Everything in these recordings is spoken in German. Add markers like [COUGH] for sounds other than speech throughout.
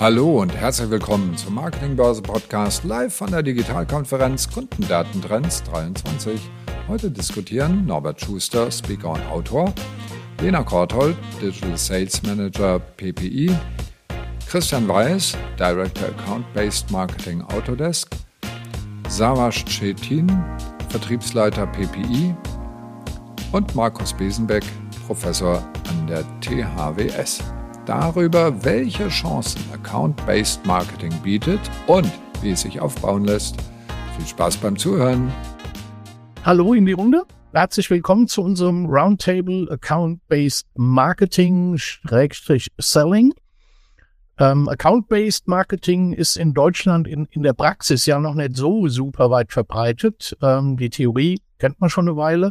Hallo und herzlich willkommen zum Marketingbörse Podcast live von der Digitalkonferenz Kundendatentrends 23. Heute diskutieren Norbert Schuster, Speaker und Autor, Lena Korthold, Digital Sales Manager PPI, Christian Weiß, Director Account Based Marketing Autodesk, Savash Chetin, Vertriebsleiter PPI und Markus Besenbeck, Professor an der THWS darüber, welche Chancen Account-Based Marketing bietet und wie es sich aufbauen lässt. Viel Spaß beim Zuhören. Hallo in die Runde. Herzlich willkommen zu unserem Roundtable Account-Based Marketing Selling. Ähm, Account-Based Marketing ist in Deutschland in, in der Praxis ja noch nicht so super weit verbreitet. Ähm, die Theorie kennt man schon eine Weile.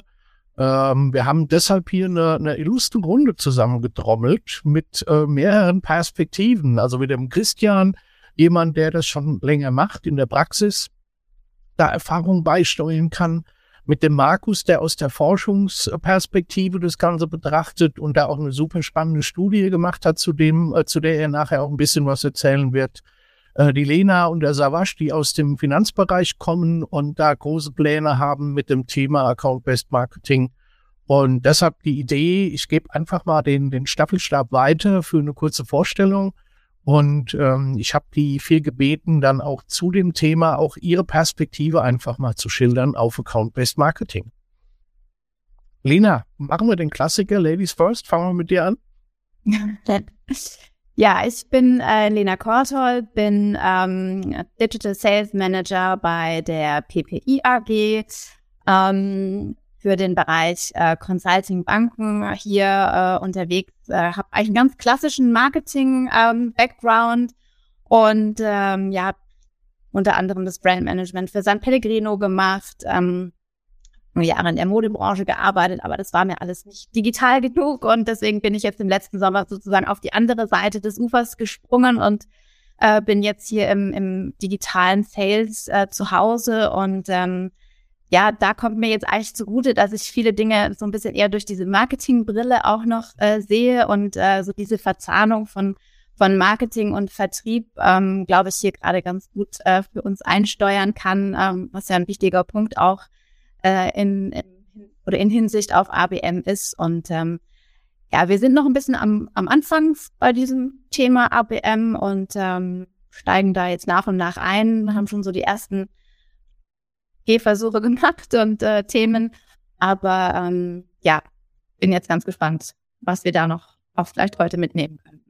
Ähm, wir haben deshalb hier eine, eine illustre Runde zusammengetrommelt mit äh, mehreren Perspektiven. Also mit dem Christian, jemand, der das schon länger macht in der Praxis, da Erfahrung beisteuern kann. Mit dem Markus, der aus der Forschungsperspektive das Ganze betrachtet und da auch eine super spannende Studie gemacht hat, zu dem, äh, zu der er nachher auch ein bisschen was erzählen wird. Äh, die Lena und der Savasch, die aus dem Finanzbereich kommen und da große Pläne haben mit dem Thema Account-Based Marketing. Und deshalb die Idee, ich gebe einfach mal den, den Staffelstab weiter für eine kurze Vorstellung. Und ähm, ich habe die vier gebeten, dann auch zu dem Thema auch ihre Perspektive einfach mal zu schildern auf Account-Based Marketing. Lena, machen wir den Klassiker Ladies First. Fangen wir mit dir an. Ja, ich bin äh, Lena Kortol, bin ähm, Digital Sales Manager bei der PPI AG ähm, für den Bereich äh, Consulting Banken hier äh, unterwegs. Äh, habe eigentlich einen ganz klassischen Marketing ähm, Background und ähm, ja unter anderem das Brand Management für San Pellegrino gemacht. Ähm, Jahre in der Modebranche gearbeitet, aber das war mir alles nicht digital [LAUGHS] genug und deswegen bin ich jetzt im letzten Sommer sozusagen auf die andere Seite des Ufers gesprungen und äh, bin jetzt hier im, im digitalen Sales äh, zu Hause und ähm, ja, da kommt mir jetzt eigentlich zugute, dass ich viele Dinge so ein bisschen eher durch diese Marketingbrille auch noch äh, sehe und äh, so diese Verzahnung von von Marketing und Vertrieb, ähm, glaube ich, hier gerade ganz gut äh, für uns einsteuern kann, ähm, was ja ein wichtiger Punkt auch äh, in, in, oder in Hinsicht auf ABM ist. Und ähm, ja, wir sind noch ein bisschen am, am Anfang bei diesem Thema ABM und ähm, steigen da jetzt nach und nach ein, haben schon so die ersten Gehversuche [LAUGHS] gemacht und äh, Themen. Aber ähm, ja, bin jetzt ganz gespannt, was wir da noch auch vielleicht heute mitnehmen können.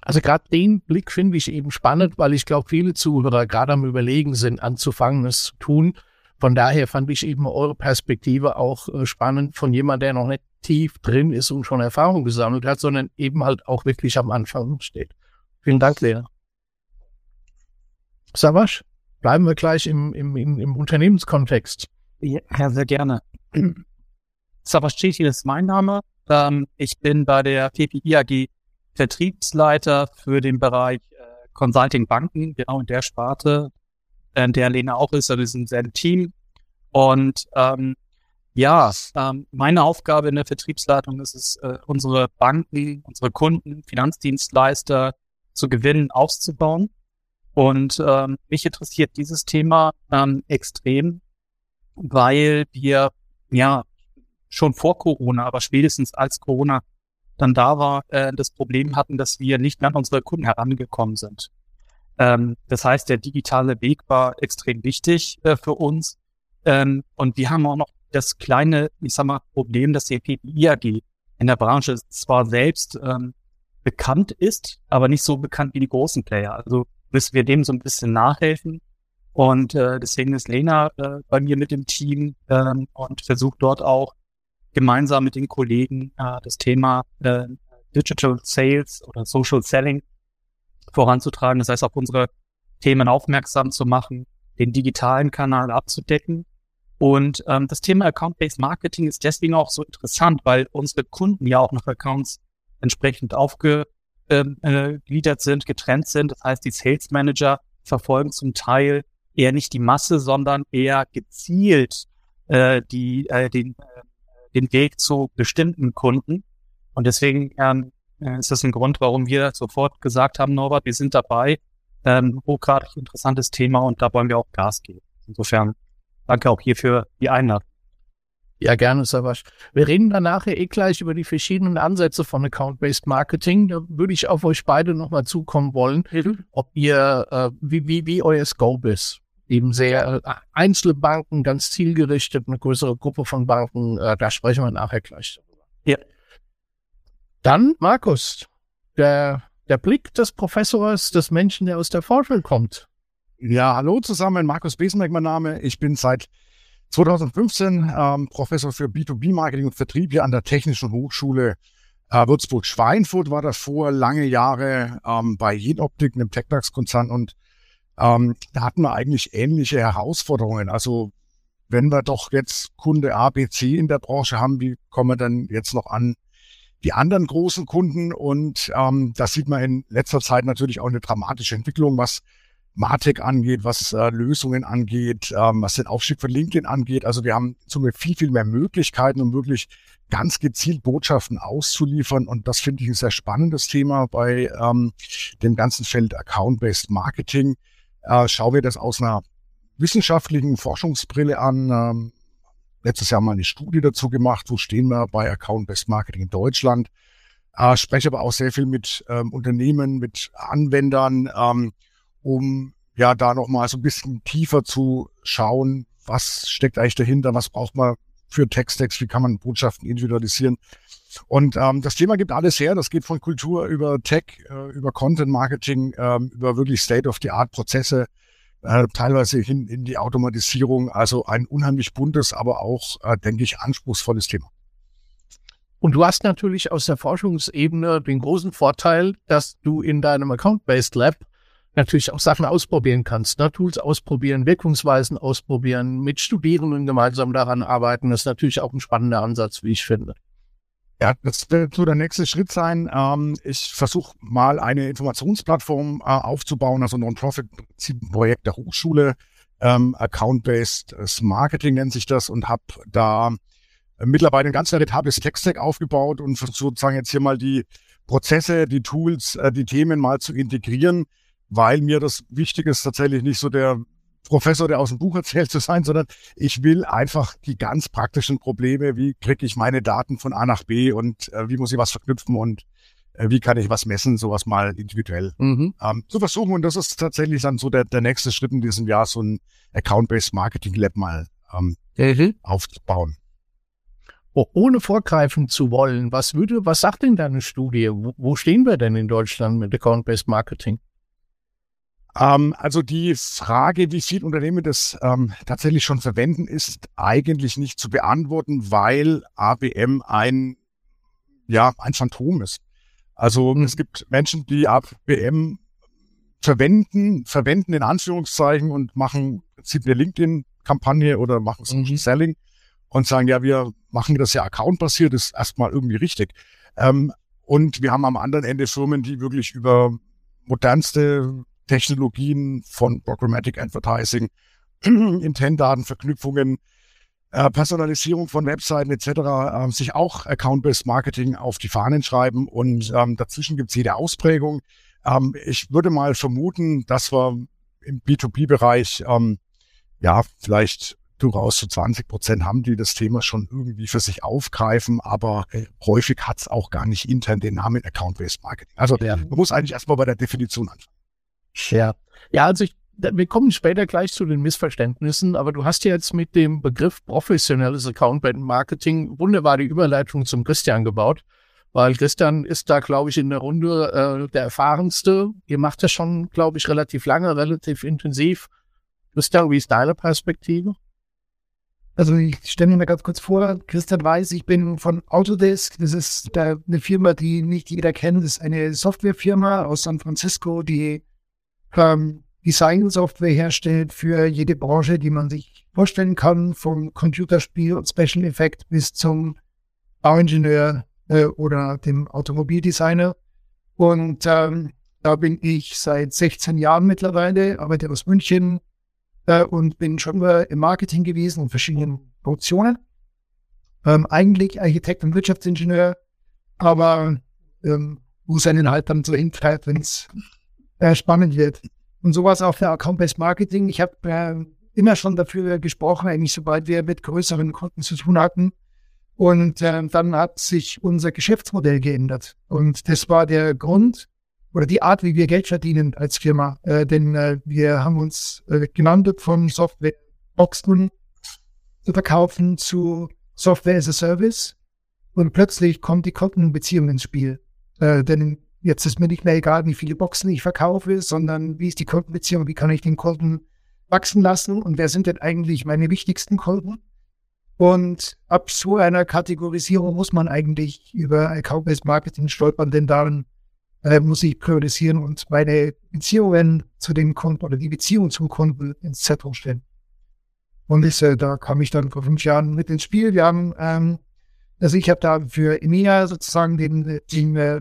Also gerade den Blick finde ich eben spannend, weil ich glaube, viele Zuhörer gerade am Überlegen sind, anzufangen, es zu tun. Von daher fand ich eben eure Perspektive auch äh, spannend von jemand, der noch nicht tief drin ist und schon Erfahrung gesammelt hat, sondern eben halt auch wirklich am Anfang steht. Vielen Dank, Lena. Savasch, bleiben wir gleich im, im, im, im Unternehmenskontext. Ja, sehr gerne. Savasch Chechi ist mein Name. Ähm, ich bin bei der PPI AG Vertriebsleiter für den Bereich äh, Consulting Banken, genau in der Sparte äh, der Lena auch ist, also wir sind ein Team. Und ähm, ja, ähm, meine Aufgabe in der Vertriebsleitung ist es, äh, unsere Banken, unsere Kunden, Finanzdienstleister zu gewinnen, auszubauen. Und ähm, mich interessiert dieses Thema ähm, extrem, weil wir ja schon vor Corona, aber spätestens als Corona dann da war, äh, das Problem hatten, dass wir nicht mehr an unsere Kunden herangekommen sind. Ähm, das heißt, der digitale Weg war extrem wichtig äh, für uns. Ähm, und wir haben auch noch das kleine, ich sag mal, Problem, dass die PPI AG in der Branche zwar selbst ähm, bekannt ist, aber nicht so bekannt wie die großen Player. Also müssen wir dem so ein bisschen nachhelfen. Und äh, deswegen ist Lena äh, bei mir mit dem Team ähm, und versucht dort auch gemeinsam mit den Kollegen äh, das Thema äh, Digital Sales oder Social Selling voranzutragen, das heißt auf unsere Themen aufmerksam zu machen, den digitalen Kanal abzudecken. Und ähm, das Thema Account-Based Marketing ist deswegen auch so interessant, weil unsere Kunden ja auch nach Accounts entsprechend aufgegliedert ähm, äh, sind, getrennt sind. Das heißt, die Sales Manager verfolgen zum Teil eher nicht die Masse, sondern eher gezielt äh, die, äh, den, äh, den Weg zu bestimmten Kunden. Und deswegen ähm, äh, ist das ein Grund, warum wir sofort gesagt haben, Norbert, wir sind dabei. Ähm, hochgradig interessantes Thema und da wollen wir auch Gas geben. Insofern danke auch hier für die Einladung. Ja, gerne, Savasch. Wir reden dann nachher eh gleich über die verschiedenen Ansätze von Account-Based Marketing. Da würde ich auf euch beide nochmal zukommen wollen, ob ihr, äh, wie, wie, wie euer Scope ist. Eben sehr äh, einzelne Banken, ganz zielgerichtet, eine größere Gruppe von Banken. Äh, da sprechen wir nachher gleich darüber. Ja. Dann, Markus, der, der Blick des Professors, des Menschen, der aus der Forschung kommt. Ja, hallo zusammen, Markus Besenberg mein Name. Ich bin seit 2015 ähm, Professor für B2B-Marketing und Vertrieb hier an der Technischen Hochschule äh, Würzburg-Schweinfurt, war davor lange Jahre ähm, bei Jenoptik, einem Techdax-Konzern und ähm, da hatten wir eigentlich ähnliche Herausforderungen. Also wenn wir doch jetzt Kunde A, B, C in der Branche haben, wie kommen wir dann jetzt noch an die anderen großen Kunden? Und ähm, das sieht man in letzter Zeit natürlich auch eine dramatische Entwicklung, was Martech angeht, was äh, Lösungen angeht, ähm, was den Aufstieg von LinkedIn angeht. Also wir haben somit viel, viel mehr Möglichkeiten, um wirklich ganz gezielt Botschaften auszuliefern. Und das finde ich ein sehr spannendes Thema bei ähm, dem ganzen Feld Account-Based Marketing. Äh, schauen wir das aus einer wissenschaftlichen Forschungsbrille an. Ähm, letztes Jahr mal eine Studie dazu gemacht, wo stehen wir bei Account-Based Marketing in Deutschland. Äh, spreche aber auch sehr viel mit ähm, Unternehmen, mit Anwendern. Ähm, um ja da nochmal so ein bisschen tiefer zu schauen, was steckt eigentlich dahinter, was braucht man für Texttext, wie kann man Botschaften individualisieren. Und ähm, das Thema gibt alles her. Das geht von Kultur über Tech, äh, über Content Marketing, äh, über wirklich State-of-the-Art-Prozesse, äh, teilweise hin in die Automatisierung. Also ein unheimlich buntes, aber auch, äh, denke ich, anspruchsvolles Thema. Und du hast natürlich aus der Forschungsebene den großen Vorteil, dass du in deinem Account-Based Lab natürlich auch Sachen ausprobieren kannst, ne? Tools ausprobieren, Wirkungsweisen ausprobieren, mit Studierenden gemeinsam daran arbeiten. Das ist natürlich auch ein spannender Ansatz, wie ich finde. Ja, das wird so der nächste Schritt sein. Ähm, ich versuche mal eine Informationsplattform äh, aufzubauen, also Non-Profit-Projekt der Hochschule, ähm, Account-Based Marketing nennt sich das und habe da äh, mittlerweile ein ganz veritables Tech-Stack aufgebaut und versuche sozusagen jetzt hier mal die Prozesse, die Tools, äh, die Themen mal zu integrieren weil mir das wichtig ist, tatsächlich nicht so der Professor, der aus dem Buch erzählt zu sein, sondern ich will einfach die ganz praktischen Probleme, wie kriege ich meine Daten von A nach B und äh, wie muss ich was verknüpfen und äh, wie kann ich was messen, sowas mal individuell mhm. ähm, zu versuchen. Und das ist tatsächlich dann so der, der nächste Schritt in diesem Jahr, so ein Account-Based Marketing Lab mal ähm, mhm. aufzubauen. Oh, ohne vorgreifen zu wollen, was würde, was sagt denn deine Studie? Wo, wo stehen wir denn in Deutschland mit Account-Based Marketing? Ähm, also die Frage, wie viele Unternehmen das ähm, tatsächlich schon verwenden, ist eigentlich nicht zu beantworten, weil ABM ein, ja, ein Phantom ist. Also mhm. es gibt Menschen, die ABM verwenden, verwenden in Anführungszeichen und machen im Prinzip eine LinkedIn-Kampagne oder machen Social mhm. Selling und sagen, ja, wir machen das ja accountbasiert, ist erstmal irgendwie richtig. Ähm, und wir haben am anderen Ende Firmen, die wirklich über modernste Technologien von Programmatic Advertising, [CLEARS THROAT] Intent-Datenverknüpfungen, äh, Personalisierung von Webseiten etc. Äh, sich auch Account-Based Marketing auf die Fahnen schreiben und ähm, dazwischen gibt es jede Ausprägung. Ähm, ich würde mal vermuten, dass wir im B2B-Bereich ähm, ja vielleicht durchaus so 20 Prozent haben, die das Thema schon irgendwie für sich aufgreifen, aber häufig hat es auch gar nicht intern den Namen Account-Based Marketing. Also ja. man muss eigentlich erstmal bei der Definition anfangen. Ja. Ja, also ich, wir kommen später gleich zu den Missverständnissen, aber du hast ja jetzt mit dem Begriff professionelles Account Marketing wunderbar die Überleitung zum Christian gebaut, weil Christian ist da, glaube ich, in der Runde äh, der erfahrenste. Ihr macht das schon, glaube ich, relativ lange, relativ intensiv. Christian, wie ist deine Perspektive? Also ich stelle mir ganz kurz vor, Christian Weiß, ich bin von Autodesk. Das ist eine Firma, die nicht jeder kennt. Das ist eine Softwarefirma aus San Francisco, die ähm, Design-Software herstellt für jede Branche, die man sich vorstellen kann, vom Computerspiel und Special Effect bis zum Bauingenieur äh, oder dem Automobildesigner. Und ähm, da bin ich seit 16 Jahren mittlerweile, arbeite aus München äh, und bin schon mal im Marketing gewesen in verschiedenen Funktionen. Ähm, eigentlich Architekt und Wirtschaftsingenieur, aber ähm, wo es einen halt dann so hintreibt, wenn es äh, spannend wird. Und sowas auch für Account-Based Marketing. Ich habe äh, immer schon dafür gesprochen, eigentlich sobald wir mit größeren Kunden zu tun hatten. Und äh, dann hat sich unser Geschäftsmodell geändert. Und das war der Grund oder die Art, wie wir Geld verdienen als Firma. Äh, denn äh, wir haben uns äh, genannt von Softwareboxen zu verkaufen zu Software as a Service. Und plötzlich kommt die Kundenbeziehung ins Spiel. Äh, denn jetzt ist mir nicht mehr egal, wie viele Boxen ich verkaufe, sondern wie ist die Kundenbeziehung, wie kann ich den Kunden wachsen lassen und wer sind denn eigentlich meine wichtigsten Kunden? Und ab so einer Kategorisierung muss man eigentlich über Account-Based Marketing stolpern, denn darin äh, muss ich priorisieren und meine Beziehungen zu den Kunden oder die Beziehung zum Kunden ins Zentrum stellen. Und das, äh, da kam ich dann vor fünf Jahren mit ins Spiel. Wir haben ähm, also ich habe da für EMEA sozusagen den, den äh,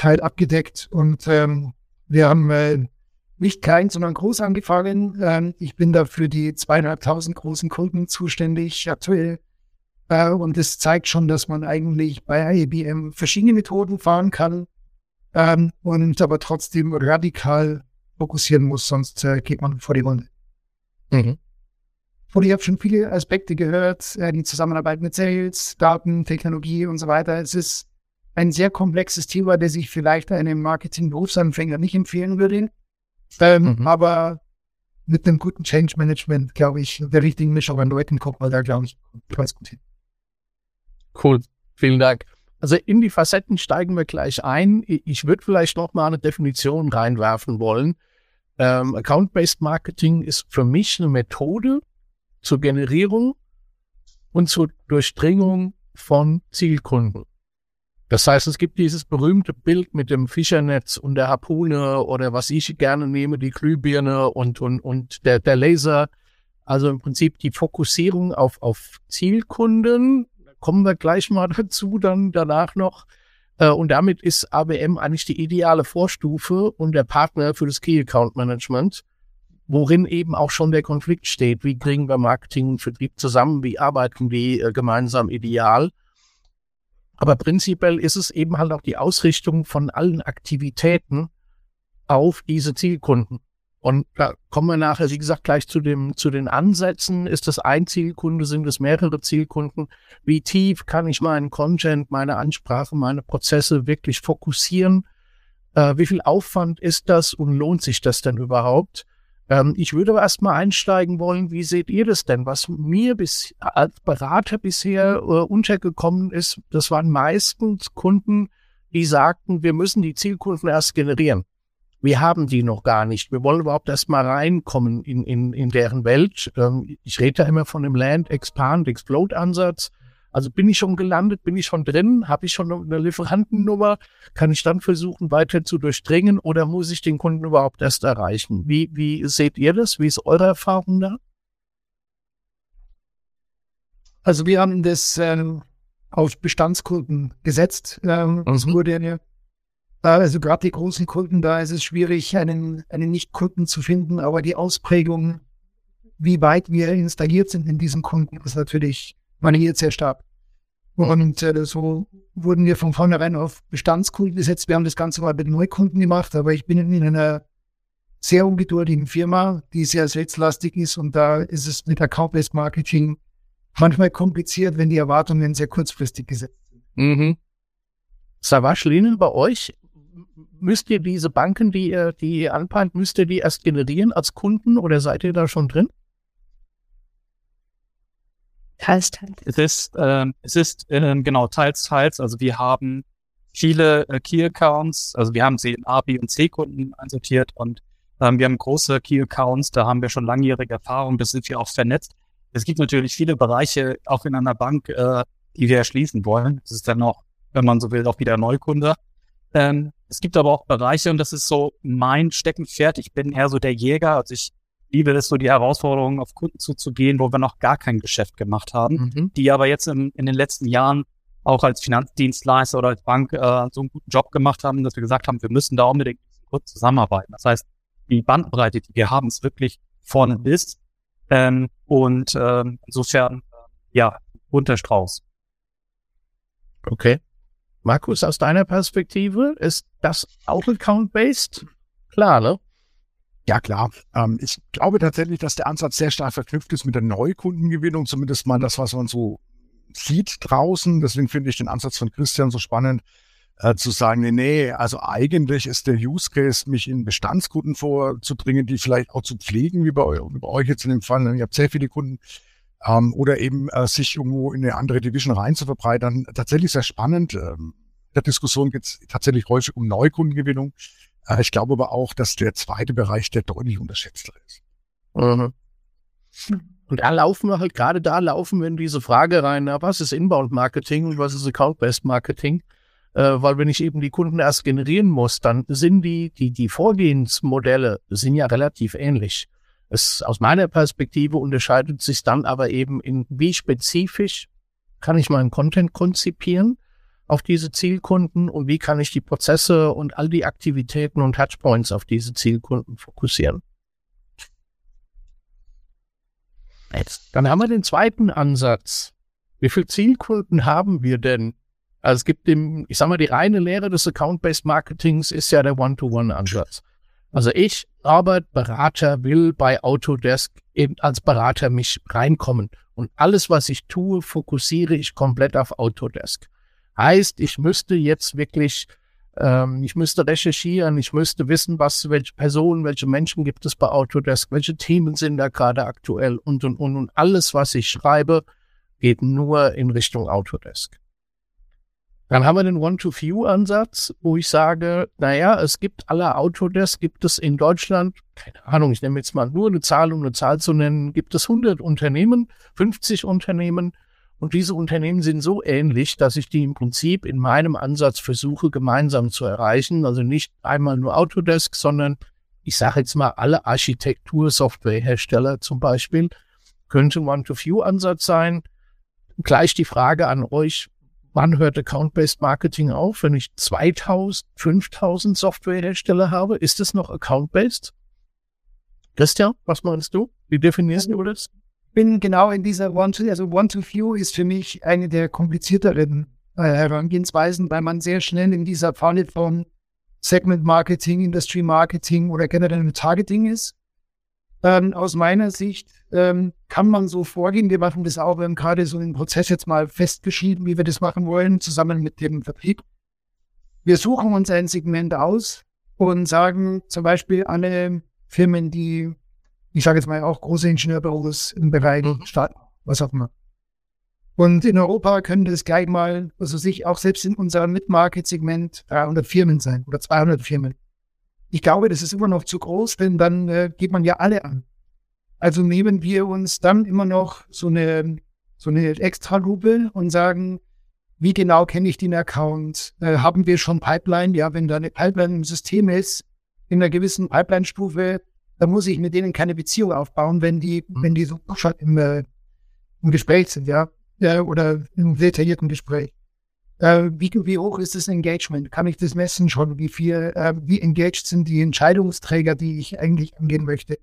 Teil abgedeckt und ähm, wir haben äh, nicht klein, sondern groß angefangen. Ähm, ich bin da für die zweieinhalbtausend großen Kunden zuständig aktuell. Äh, und das zeigt schon, dass man eigentlich bei IBM verschiedene Methoden fahren kann ähm, und aber trotzdem radikal fokussieren muss, sonst äh, geht man vor die Runde. Mhm. Und ich habe schon viele Aspekte gehört, äh, die Zusammenarbeit mit Sales, Daten, Technologie und so weiter. Es ist ein sehr komplexes Thema, das ich vielleicht einem Marketing-Berufsanfänger nicht empfehlen würde. Ähm, mhm. Aber mit einem guten Change Management, glaube ich, der richtigen Mischung an Leuten kommt man da, glaube ich, ganz gut hin. Cool. Vielen Dank. Also in die Facetten steigen wir gleich ein. Ich würde vielleicht noch mal eine Definition reinwerfen wollen. Ähm, Account-Based Marketing ist für mich eine Methode, zur Generierung und zur Durchdringung von Zielkunden. Das heißt, es gibt dieses berühmte Bild mit dem Fischernetz und der Harpune oder was ich gerne nehme, die Glühbirne und, und, und der, der Laser. Also im Prinzip die Fokussierung auf, auf Zielkunden. Da kommen wir gleich mal [LAUGHS] dazu, dann danach noch. Äh, und damit ist ABM eigentlich die ideale Vorstufe und der Partner für das Key Account Management worin eben auch schon der Konflikt steht. Wie kriegen wir Marketing und Vertrieb zusammen? Wie arbeiten die äh, gemeinsam ideal? Aber prinzipiell ist es eben halt auch die Ausrichtung von allen Aktivitäten auf diese Zielkunden. Und da kommen wir nachher, wie gesagt, gleich zu dem, zu den Ansätzen. Ist das ein Zielkunde? Sind es mehrere Zielkunden? Wie tief kann ich meinen Content, meine Ansprache, meine Prozesse wirklich fokussieren? Äh, wie viel Aufwand ist das und lohnt sich das denn überhaupt? Ähm, ich würde aber erstmal einsteigen wollen, wie seht ihr das denn? Was mir bis, als Berater bisher äh, untergekommen ist, das waren meistens Kunden, die sagten, wir müssen die Zielkunden erst generieren. Wir haben die noch gar nicht. Wir wollen überhaupt erst mal reinkommen in, in, in deren Welt. Ähm, ich rede da immer von dem Land, Expand, Explode Ansatz. Also bin ich schon gelandet, bin ich schon drin, habe ich schon eine Lieferantennummer, kann ich dann versuchen, weiter zu durchdringen oder muss ich den Kunden überhaupt erst erreichen? Wie, wie seht ihr das? Wie ist eure Erfahrung da? Also wir haben das ähm, auf Bestandskunden gesetzt. Ähm, mhm. Es wurde eine, also gerade die großen Kunden, da ist es schwierig, einen, einen Nicht-Kunden zu finden, aber die Ausprägung, wie weit wir installiert sind in diesen Kunden, ist natürlich variiert sehr stark. Und äh, so wurden wir von vornherein auf Bestandskunden gesetzt. Wir haben das Ganze mal mit Neukunden gemacht, aber ich bin in einer sehr ungeduldigen Firma, die sehr selbstlastig ist und da ist es mit Account-Based Marketing manchmal kompliziert, wenn die Erwartungen sehr kurzfristig gesetzt sind. Mhm. Savage Linen bei euch, müsst ihr diese Banken, die ihr, die ihr anpeilt, müsst ihr die erst generieren als Kunden oder seid ihr da schon drin? Teils, teils. Es ist, ähm, es ist äh, genau teils, teils. Also wir haben viele äh, Key-Accounts, also wir haben sie in A, B und C-Kunden einsortiert und ähm, wir haben große Key-Accounts, da haben wir schon langjährige Erfahrung, das sind wir auch vernetzt. Es gibt natürlich viele Bereiche, auch in einer Bank, äh, die wir erschließen wollen. Das ist dann auch, wenn man so will, auch wieder Neukunde. Ähm, es gibt aber auch Bereiche, und das ist so mein Steckenpferd. Ich bin eher so der Jäger. Also ich liebe es so, die Herausforderungen auf Kunden zuzugehen, wo wir noch gar kein Geschäft gemacht haben, mhm. die aber jetzt in, in den letzten Jahren auch als Finanzdienstleister oder als Bank äh, so einen guten Job gemacht haben, dass wir gesagt haben, wir müssen da unbedingt Kunden zusammenarbeiten. Das heißt, die Bandbreite, die wir haben, ist wirklich vorne bis. Ähm, und ähm, insofern, ja, bunter Strauß. Okay. Markus, aus deiner Perspektive, ist das auch Account-Based? Klar, ne? Ja, klar. Ähm, ich glaube tatsächlich, dass der Ansatz sehr stark verknüpft ist mit der Neukundengewinnung, zumindest mal das, was man so sieht draußen. Deswegen finde ich den Ansatz von Christian so spannend, äh, zu sagen, nee, nee, also eigentlich ist der Use Case, mich in Bestandskunden vorzudringen, die vielleicht auch zu pflegen, wie bei, wie bei euch jetzt in dem Fall. Ihr habt sehr viele Kunden. Ähm, oder eben äh, sich irgendwo in eine andere Division rein zu verbreitern. Tatsächlich sehr spannend. Ähm, der Diskussion geht es tatsächlich häufig um Neukundengewinnung. Äh, ich glaube aber auch, dass der zweite Bereich der deutlich unterschätzter ist. Mhm. Und da laufen wir halt, gerade da laufen wir in diese Frage rein, na, was ist Inbound-Marketing und was ist Account-Based-Marketing? Äh, weil wenn ich eben die Kunden erst generieren muss, dann sind die, die, die Vorgehensmodelle sind ja relativ ähnlich. Es, aus meiner Perspektive unterscheidet sich dann aber eben in, wie spezifisch kann ich meinen Content konzipieren auf diese Zielkunden und wie kann ich die Prozesse und all die Aktivitäten und Touchpoints auf diese Zielkunden fokussieren. Jetzt, dann haben wir den zweiten Ansatz. Wie viele Zielkunden haben wir denn? Also es gibt im, ich sag mal, die reine Lehre des Account-Based Marketings ist ja der One-to-One-Ansatz. Also ich, Arbeit, Berater, will bei Autodesk eben als Berater mich reinkommen. Und alles, was ich tue, fokussiere ich komplett auf Autodesk. Heißt, ich müsste jetzt wirklich, ähm, ich müsste recherchieren, ich müsste wissen, was, welche Personen, welche Menschen gibt es bei Autodesk, welche Themen sind da gerade aktuell und, und, und, und alles, was ich schreibe, geht nur in Richtung Autodesk. Dann haben wir den One-to-Few-Ansatz, wo ich sage, naja, es gibt alle Autodesk, gibt es in Deutschland, keine Ahnung, ich nehme jetzt mal nur eine Zahl, um eine Zahl zu nennen, gibt es 100 Unternehmen, 50 Unternehmen, und diese Unternehmen sind so ähnlich, dass ich die im Prinzip in meinem Ansatz versuche, gemeinsam zu erreichen. Also nicht einmal nur Autodesk, sondern ich sage jetzt mal alle Architektur-Softwarehersteller zum Beispiel, könnte ein One-to-Few-Ansatz sein. Gleich die Frage an euch, wann hört Account-Based Marketing auf? Wenn ich 2000, 5000 Softwarehersteller habe, ist es noch Account-Based? Christian, was meinst du? Wie definierst du das? Bin genau in dieser One-to, also One-to-Few ist für mich eine der komplizierteren äh, Herangehensweisen, weil man sehr schnell in dieser Pfanne von Segment Marketing, Industry Marketing oder generell Targeting ist. Ähm, aus meiner Sicht ähm, kann man so vorgehen. Wir machen das auch. Wir haben gerade so einen Prozess jetzt mal festgeschrieben, wie wir das machen wollen, zusammen mit dem Vertrieb. Wir suchen uns ein Segment aus und sagen zum Beispiel alle Firmen, die ich sage jetzt mal auch große Ingenieurbüros im Bereich mhm. Stadt, was auch immer. Und in Europa können das gleich mal, also sich auch selbst in unserem Mid-Market-Segment 300 Firmen sein oder 200 Firmen. Ich glaube, das ist immer noch zu groß, denn dann äh, geht man ja alle an. Also nehmen wir uns dann immer noch so eine, so eine Extra-Lupe und sagen, wie genau kenne ich den Account? Äh, haben wir schon Pipeline? Ja, wenn da eine Pipeline im System ist, in einer gewissen Pipeline-Stufe, da muss ich mit denen keine Beziehung aufbauen, wenn die, mhm. wenn die so schon im, äh, im Gespräch sind, ja, ja, oder im detaillierten Gespräch. Äh, wie, wie hoch ist das Engagement? Kann ich das messen schon? Wie viel, äh, wie engaged sind die Entscheidungsträger, die ich eigentlich angehen möchte?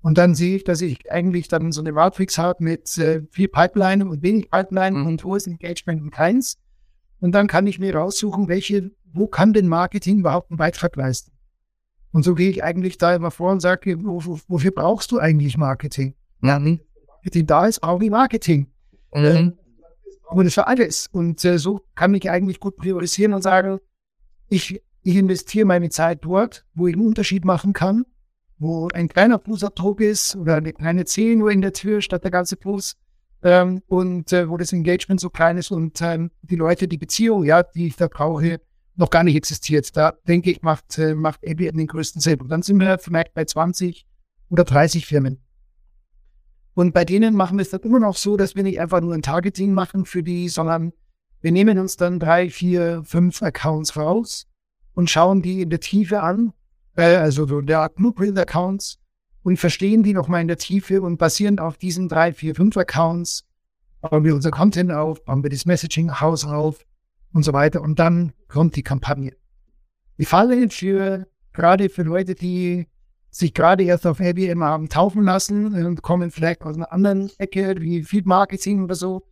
Und dann sehe ich, dass ich eigentlich dann so eine Matrix habe mit äh, viel Pipeline und wenig Pipeline mhm. und hohes Engagement und keins. Und dann kann ich mir raussuchen, welche, wo kann denn Marketing überhaupt einen Beitrag leisten? Und so gehe ich eigentlich da immer vor und sage, wofür brauchst du eigentlich Marketing? Ja, nee. Marketing da ist, auch wie Marketing. Mhm. Aber das für alles. Und äh, so kann ich eigentlich gut priorisieren und sagen, ich, ich investiere meine Zeit dort, wo ich einen Unterschied machen kann, wo ein kleiner Fußabdruck ist oder eine kleine Zehe nur in der Tür statt der ganze Fuß. Ähm, und äh, wo das Engagement so klein ist und ähm, die Leute, die Beziehung, ja, die ich da brauche, noch gar nicht existiert. Da denke ich, macht, äh, macht ABM den größten Sinn. Und dann sind wir vermerkt bei 20 oder 30 Firmen. Und bei denen machen wir es dann immer noch so, dass wir nicht einfach nur ein Targeting machen für die, sondern wir nehmen uns dann drei, vier, fünf Accounts raus und schauen die in der Tiefe an, äh, also so der Blueprint-Accounts und verstehen die nochmal in der Tiefe und basierend auf diesen drei, vier, fünf Accounts bauen wir unser Content auf, bauen wir das Messaging-Haus auf, und so weiter. Und dann kommt die Kampagne. Die Falle für, gerade für Leute, die sich gerade erst auf IBM haben taufen lassen und kommen vielleicht aus einer anderen Ecke, wie Feed Marketing oder so.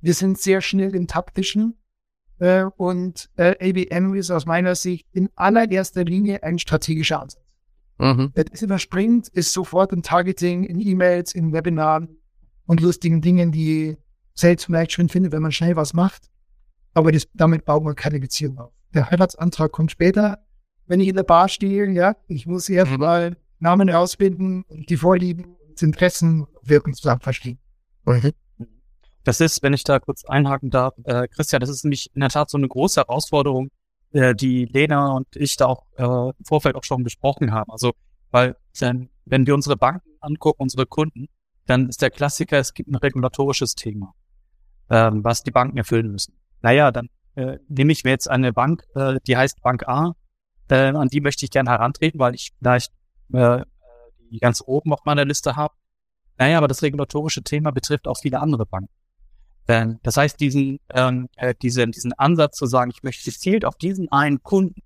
Wir sind sehr schnell im taktischen. Äh, und äh, ABM ist aus meiner Sicht in allererster Linie ein strategischer Ansatz. Mhm. Das überspringt, ist sofort im Targeting, in E-Mails, in Webinaren und lustigen Dingen, die Sales vielleicht schön findet, wenn man schnell was macht. Aber das, damit baut man keine Beziehung auf. Der Heiratsantrag kommt später. Wenn ich in der Bar stehe, ja, ich muss erst mhm. mal Namen rausfinden, die Vorlieben, Interessen, Wirkung zusammen verstehen. Mhm. Das ist, wenn ich da kurz einhaken darf, äh, Christian, das ist nämlich in der Tat so eine große Herausforderung, äh, die Lena und ich da auch äh, im Vorfeld auch schon besprochen haben. Also, weil denn, wenn wir unsere Banken angucken, unsere Kunden, dann ist der Klassiker, es gibt ein regulatorisches Thema, ähm, was die Banken erfüllen müssen. Naja, dann äh, nehme ich mir jetzt eine Bank, äh, die heißt Bank A, äh, an die möchte ich gerne herantreten, weil ich vielleicht äh, die ganz oben auf meiner Liste habe. Naja, aber das regulatorische Thema betrifft auch viele andere Banken. Ähm, das heißt, diesen, ähm, äh, diesen, diesen Ansatz zu sagen, ich möchte gezielt auf diesen einen Kunden,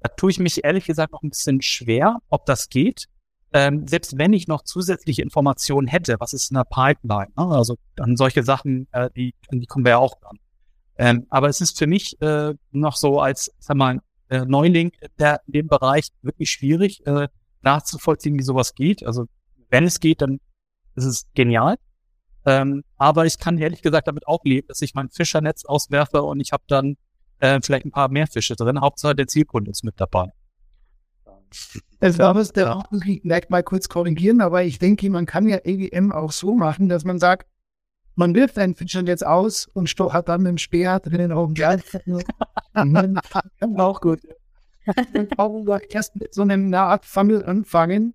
da tue ich mich ehrlich gesagt noch ein bisschen schwer, ob das geht. Ähm, selbst wenn ich noch zusätzliche Informationen hätte, was ist in der Pipeline? Ne? Also an solche Sachen, äh, die, die kommen wir ja auch dran. Ähm, aber es ist für mich äh, noch so als, sag mal, äh, Neuling der, in dem Bereich wirklich schwierig äh, nachzuvollziehen, wie sowas geht. Also wenn es geht, dann ist es genial. Ähm, aber ich kann ehrlich gesagt damit auch leben, dass ich mein Fischernetz auswerfe und ich habe dann äh, vielleicht ein paar mehr Fische drin. Hauptsache der Zielkunde ist mit dabei. Das war was, der auch vielleicht mal kurz korrigieren, aber ich denke, man kann ja EWM auch so machen, dass man sagt, man wirft ein Fischernetz aus und hat dann mit dem Speer drinnen Glas. [LAUGHS] auch gut. [LAUGHS] Brauchen wir erst mit so einer Art Funnel anfangen.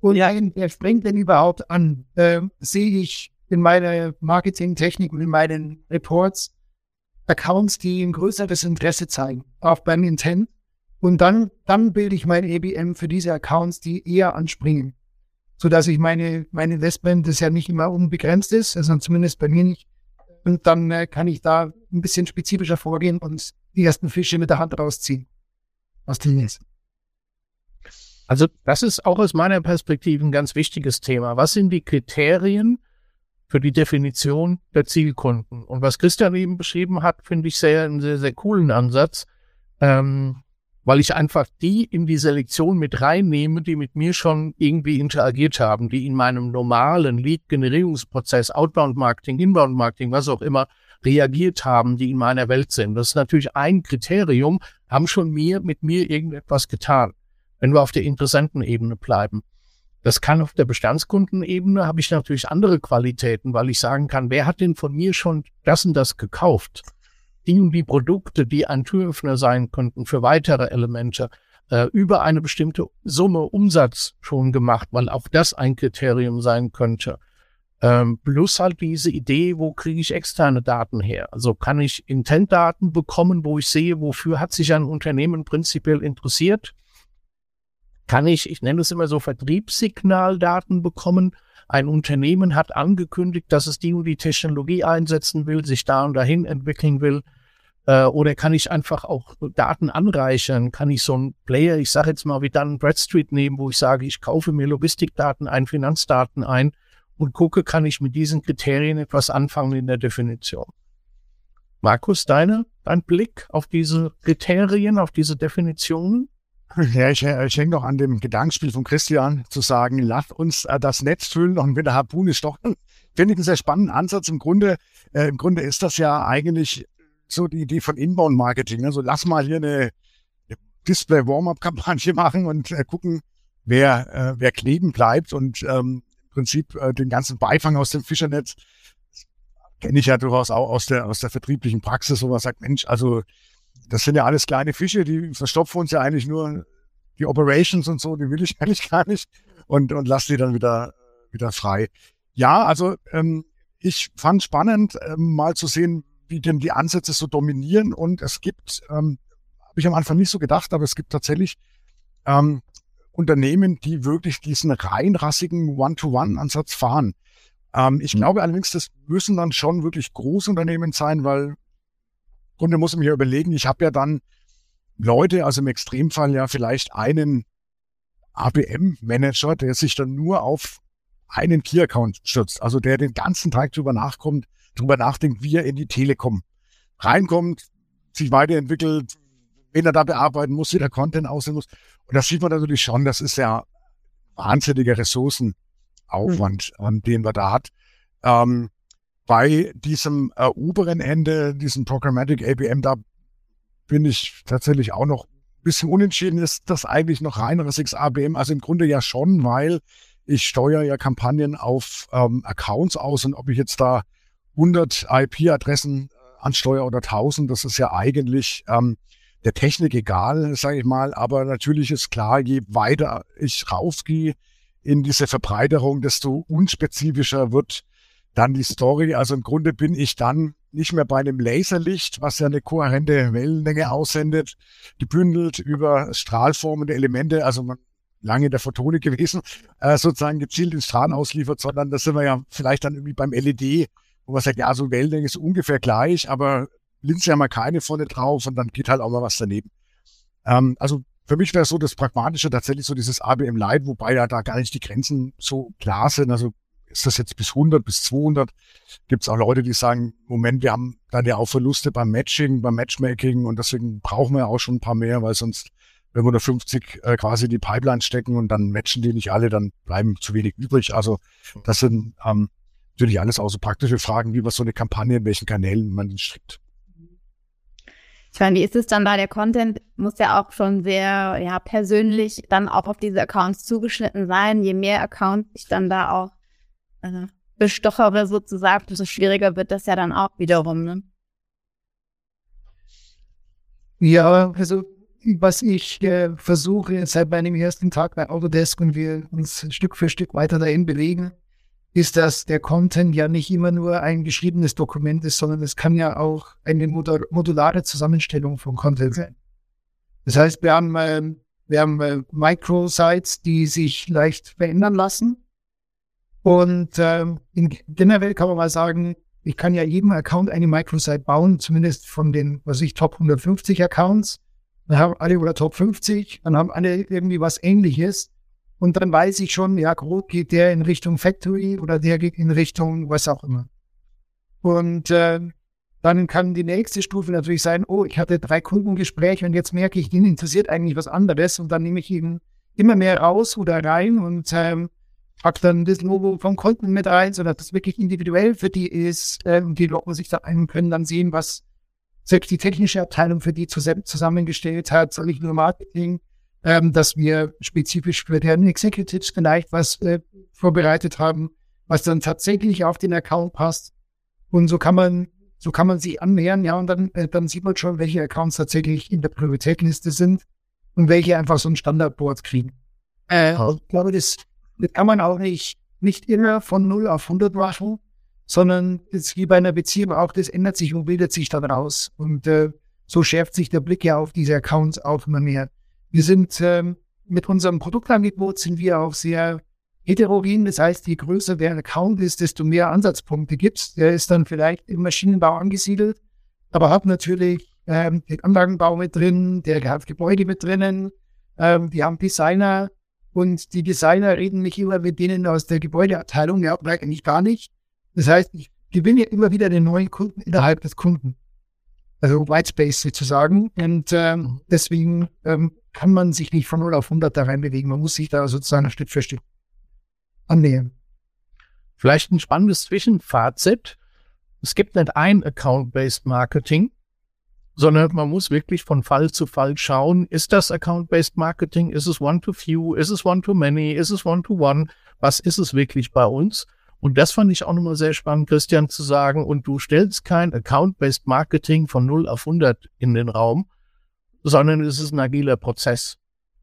Und ja. wer springt denn überhaupt an? Ähm, sehe ich in meiner Marketingtechnik und in meinen Reports Accounts, die ein größeres Interesse zeigen, auch beim Intent. Und dann, dann bilde ich mein EBM für diese Accounts, die eher anspringen. Sodass ich meine, mein Investment, das ja nicht immer unbegrenzt ist, also zumindest bei mir nicht. Und dann äh, kann ich da ein bisschen spezifischer vorgehen und die ersten Fische mit der Hand rausziehen. Aus dem Netz. Also, das ist auch aus meiner Perspektive ein ganz wichtiges Thema. Was sind die Kriterien, für die Definition der Zielkunden. Und was Christian eben beschrieben hat, finde ich sehr, einen sehr, sehr coolen Ansatz, ähm, weil ich einfach die in die Selektion mit reinnehme, die mit mir schon irgendwie interagiert haben, die in meinem normalen Lead-Generierungsprozess, Outbound-Marketing, Inbound-Marketing, was auch immer, reagiert haben, die in meiner Welt sind. Das ist natürlich ein Kriterium, haben schon mir, mit mir irgendetwas getan, wenn wir auf der Interessentenebene bleiben. Das kann auf der Bestandskundenebene, habe ich natürlich andere Qualitäten, weil ich sagen kann, wer hat denn von mir schon das und das gekauft? Die und die Produkte, die ein Türöffner sein könnten für weitere Elemente, äh, über eine bestimmte Summe Umsatz schon gemacht, weil auch das ein Kriterium sein könnte. Ähm, plus halt diese Idee, wo kriege ich externe Daten her? Also kann ich Intent-Daten bekommen, wo ich sehe, wofür hat sich ein Unternehmen prinzipiell interessiert? kann ich, ich nenne es immer so Vertriebssignaldaten bekommen. Ein Unternehmen hat angekündigt, dass es die und die Technologie einsetzen will, sich da und dahin entwickeln will. Äh, oder kann ich einfach auch Daten anreichern? Kann ich so einen Player, ich sage jetzt mal wie dann Bradstreet nehmen, wo ich sage, ich kaufe mir Logistikdaten ein, Finanzdaten ein und gucke, kann ich mit diesen Kriterien etwas anfangen in der Definition. Markus, deine, dein Blick auf diese Kriterien, auf diese Definitionen? Ja, ich, ich hänge noch an dem Gedankenspiel von Christian zu sagen, lass uns äh, das Netz füllen und mit der Harpune stochen. Finde ich einen sehr spannenden Ansatz. Im Grunde, äh, im Grunde ist das ja eigentlich so die Idee von Inbound-Marketing. Also lass mal hier eine Display-Warm-Up-Kampagne [LAUGHS] machen und äh, gucken, wer, äh, wer kleben bleibt und ähm, im Prinzip äh, den ganzen Beifang aus dem Fischernetz kenne ich ja durchaus auch aus der, aus der vertrieblichen Praxis, wo man sagt, Mensch, also das sind ja alles kleine Fische, die verstopfen uns ja eigentlich nur die Operations und so, die will ich [LAUGHS] eigentlich gar nicht und, und lasse die dann wieder, wieder frei. Ja, also ähm, ich fand spannend, ähm, mal zu sehen, wie denn die Ansätze so dominieren und es gibt, ähm, habe ich am Anfang nicht so gedacht, aber es gibt tatsächlich ähm, Unternehmen, die wirklich diesen reinrassigen One-to-One-Ansatz fahren. Ähm, ich mhm. glaube allerdings, das müssen dann schon wirklich Großunternehmen sein, weil Grunde muss ich mir überlegen, ich habe ja dann Leute, also im Extremfall ja vielleicht einen ABM-Manager, der sich dann nur auf einen Key-Account stürzt, also der den ganzen Tag drüber nachkommt, drüber nachdenkt, wie er in die Telekom reinkommt, sich weiterentwickelt, wen er da bearbeiten muss, wie der Content aussehen muss. Und das sieht man natürlich schon, das ist ja wahnsinniger Ressourcenaufwand, mhm. den man da hat. Ähm, bei diesem äh, oberen Ende, diesem Programmatic APM, da bin ich tatsächlich auch noch ein bisschen unentschieden. Ist das eigentlich noch reineres XABM? Also im Grunde ja schon, weil ich steuere ja Kampagnen auf ähm, Accounts aus und ob ich jetzt da 100 IP-Adressen äh, ansteuere oder 1000, das ist ja eigentlich ähm, der Technik egal, sage ich mal. Aber natürlich ist klar, je weiter ich raufgehe in diese Verbreiterung, desto unspezifischer wird dann die Story. Also im Grunde bin ich dann nicht mehr bei einem Laserlicht, was ja eine kohärente Wellenlänge aussendet, gebündelt über strahlformende Elemente. Also man lange in der Photonik gewesen, äh, sozusagen gezielt den Strahlen ausliefert, sondern da sind wir ja vielleicht dann irgendwie beim LED, wo man sagt, ja, so Wellenlänge ist ungefähr gleich, aber Linse haben wir keine vorne drauf und dann geht halt auch mal was daneben. Ähm, also für mich wäre so das Pragmatische tatsächlich so dieses ABM Light, wobei ja da gar nicht die Grenzen so klar sind. Also ist das jetzt bis 100, bis 200? Gibt es auch Leute, die sagen, Moment, wir haben dann ja auch Verluste beim Matching, beim Matchmaking und deswegen brauchen wir auch schon ein paar mehr, weil sonst, wenn wir da 50 äh, quasi die Pipeline stecken und dann matchen die nicht alle, dann bleiben zu wenig übrig. Also das sind ähm, natürlich alles auch so praktische Fragen, wie man so eine Kampagne, in welchen Kanälen man strickt. Ich meine, wie ist es dann da? Der Content muss ja auch schon sehr ja, persönlich dann auch auf diese Accounts zugeschnitten sein. Je mehr Accounts ich dann da auch äh, bestochere sozusagen, desto schwieriger wird das ja dann auch wiederum. Ne? Ja, also was ich äh, versuche seit meinem ersten Tag bei Autodesk und wir uns Stück für Stück weiter dahin bewegen, ist, dass der Content ja nicht immer nur ein geschriebenes Dokument ist, sondern es kann ja auch eine modulare Zusammenstellung von Content sein. Das heißt, wir haben, äh, wir haben äh, Microsites, die sich leicht verändern lassen. Und ähm, in generell kann man mal sagen, ich kann ja jedem Account eine Microsite bauen, zumindest von den, was ich, Top 150 Accounts. Dann haben alle oder Top 50, dann haben alle irgendwie was ähnliches. Und dann weiß ich schon, ja, grob geht der in Richtung Factory oder der geht in Richtung was auch immer. Und äh, dann kann die nächste Stufe natürlich sein, oh, ich hatte drei Kundengespräche und jetzt merke ich, ihn interessiert eigentlich was anderes und dann nehme ich ihn immer mehr raus oder rein und ähm, pack dann das Logo vom Kunden mit rein, sodass das wirklich individuell für die ist äh, und die Logo sich da ein können dann sehen, was selbst die technische Abteilung für die zusammengestellt hat, soll ich nur Marketing, ähm, dass wir spezifisch für deren Executives vielleicht was äh, vorbereitet haben, was dann tatsächlich auf den Account passt. Und so kann man, so kann man sich annähern, ja, und dann, äh, dann sieht man schon, welche Accounts tatsächlich in der Prioritätliste sind und welche einfach so ein Standardboard kriegen. Äh, ich glaube, das, das kann man auch nicht, nicht immer von 0 auf 100 machen, sondern es ist wie bei einer Beziehung auch, das ändert sich und bildet sich dann raus. Und äh, so schärft sich der Blick ja auf diese Accounts auch immer mehr. Wir sind ähm, mit unserem Produktangebot sind wir auch sehr heterogen. Das heißt, je größer der Account ist, desto mehr Ansatzpunkte gibt's. Der ist dann vielleicht im Maschinenbau angesiedelt, aber hat natürlich ähm, den Anlagenbau mit drin, der hat Gebäude mit drinnen, ähm, die haben Designer und die Designer reden nicht immer mit denen aus der Gebäudeabteilung, ja, eigentlich gar nicht. Das heißt, ich gewinne immer wieder den neuen Kunden innerhalb des Kunden. Also Whitespace sozusagen. Und ähm, mhm. deswegen ähm, kann man sich nicht von 0 auf 100 da reinbewegen. Man muss sich da sozusagen Stück für Stück annähern. Vielleicht ein spannendes Zwischenfazit. Es gibt nicht ein Account-Based Marketing, sondern man muss wirklich von Fall zu Fall schauen, ist das Account-Based Marketing, ist es One-to-Few, ist es One-to-Many, ist es One-to-One, was ist es wirklich bei uns? Und das fand ich auch nochmal sehr spannend, Christian, zu sagen, und du stellst kein Account-Based Marketing von 0 auf 100 in den Raum, sondern es ist ein agiler Prozess.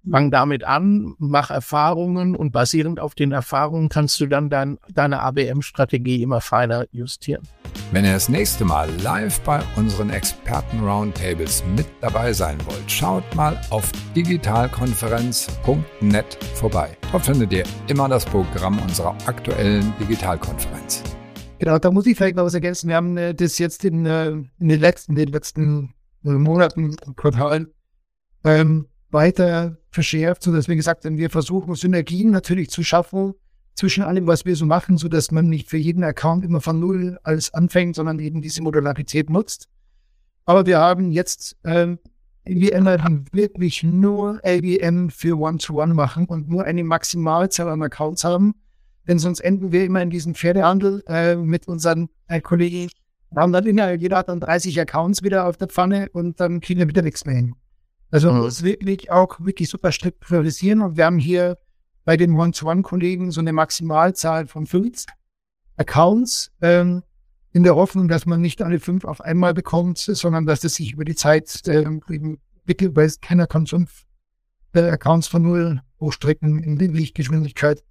Fang damit an, mach Erfahrungen und basierend auf den Erfahrungen kannst du dann dein, deine ABM-Strategie immer feiner justieren. Wenn ihr das nächste Mal live bei unseren Experten-Roundtables mit dabei sein wollt, schaut mal auf digitalkonferenz.net vorbei. Dort findet ihr immer das Programm unserer aktuellen Digitalkonferenz. Genau, da muss ich vielleicht noch was ergänzen. Wir haben äh, das jetzt in, äh, in den letzten, den letzten Monaten, Quartalen ähm, weiter verschärft, so dass wir gesagt haben, wir versuchen Synergien natürlich zu schaffen zwischen allem, was wir so machen, so dass man nicht für jeden Account immer von Null alles anfängt, sondern eben diese Modularität nutzt. Aber wir haben jetzt ähm, ABMer, die wirklich nur ABM für One-to-One machen und nur eine Maximalzahl an Accounts haben. Denn sonst enden wir immer in diesem Pferdehandel äh, mit unseren äh, Kollegen. Wir haben dann jeder hat dann 30 Accounts wieder auf der Pfanne und dann kriegen wir wieder nichts mehr hin. Also mhm. muss wirklich auch wirklich super strikt priorisieren und wir haben hier bei den One-to-One-Kollegen so eine Maximalzahl von fünf Accounts, ähm, in der Hoffnung, dass man nicht alle fünf auf einmal bekommt, sondern dass das sich über die Zeit äh, entwickelt, weil keiner kann fünf äh, Accounts von null hochstrecken in Lichtgeschwindigkeit.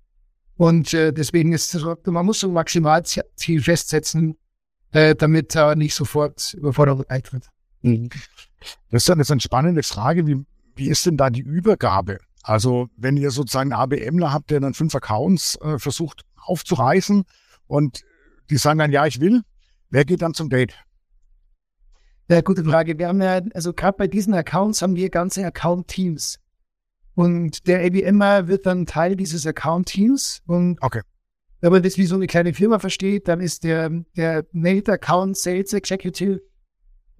Und äh, deswegen ist es so, man muss so ein Maximalziel festsetzen, äh, damit er nicht sofort Überforderung eintritt. Mhm. Das ist dann jetzt eine spannende Frage. Wie, wie ist denn da die Übergabe? Also, wenn ihr sozusagen einen ABMler habt, der dann fünf Accounts äh, versucht aufzureißen und die sagen dann, ja, ich will, wer geht dann zum Date? Ja, gute Frage. Wir haben ja, also gerade bei diesen Accounts haben wir ganze Account-Teams. Und der ABMer wird dann Teil dieses Account-Teams. Und okay. wenn man das wie so eine kleine Firma versteht, dann ist der, der Named Account Sales Executive,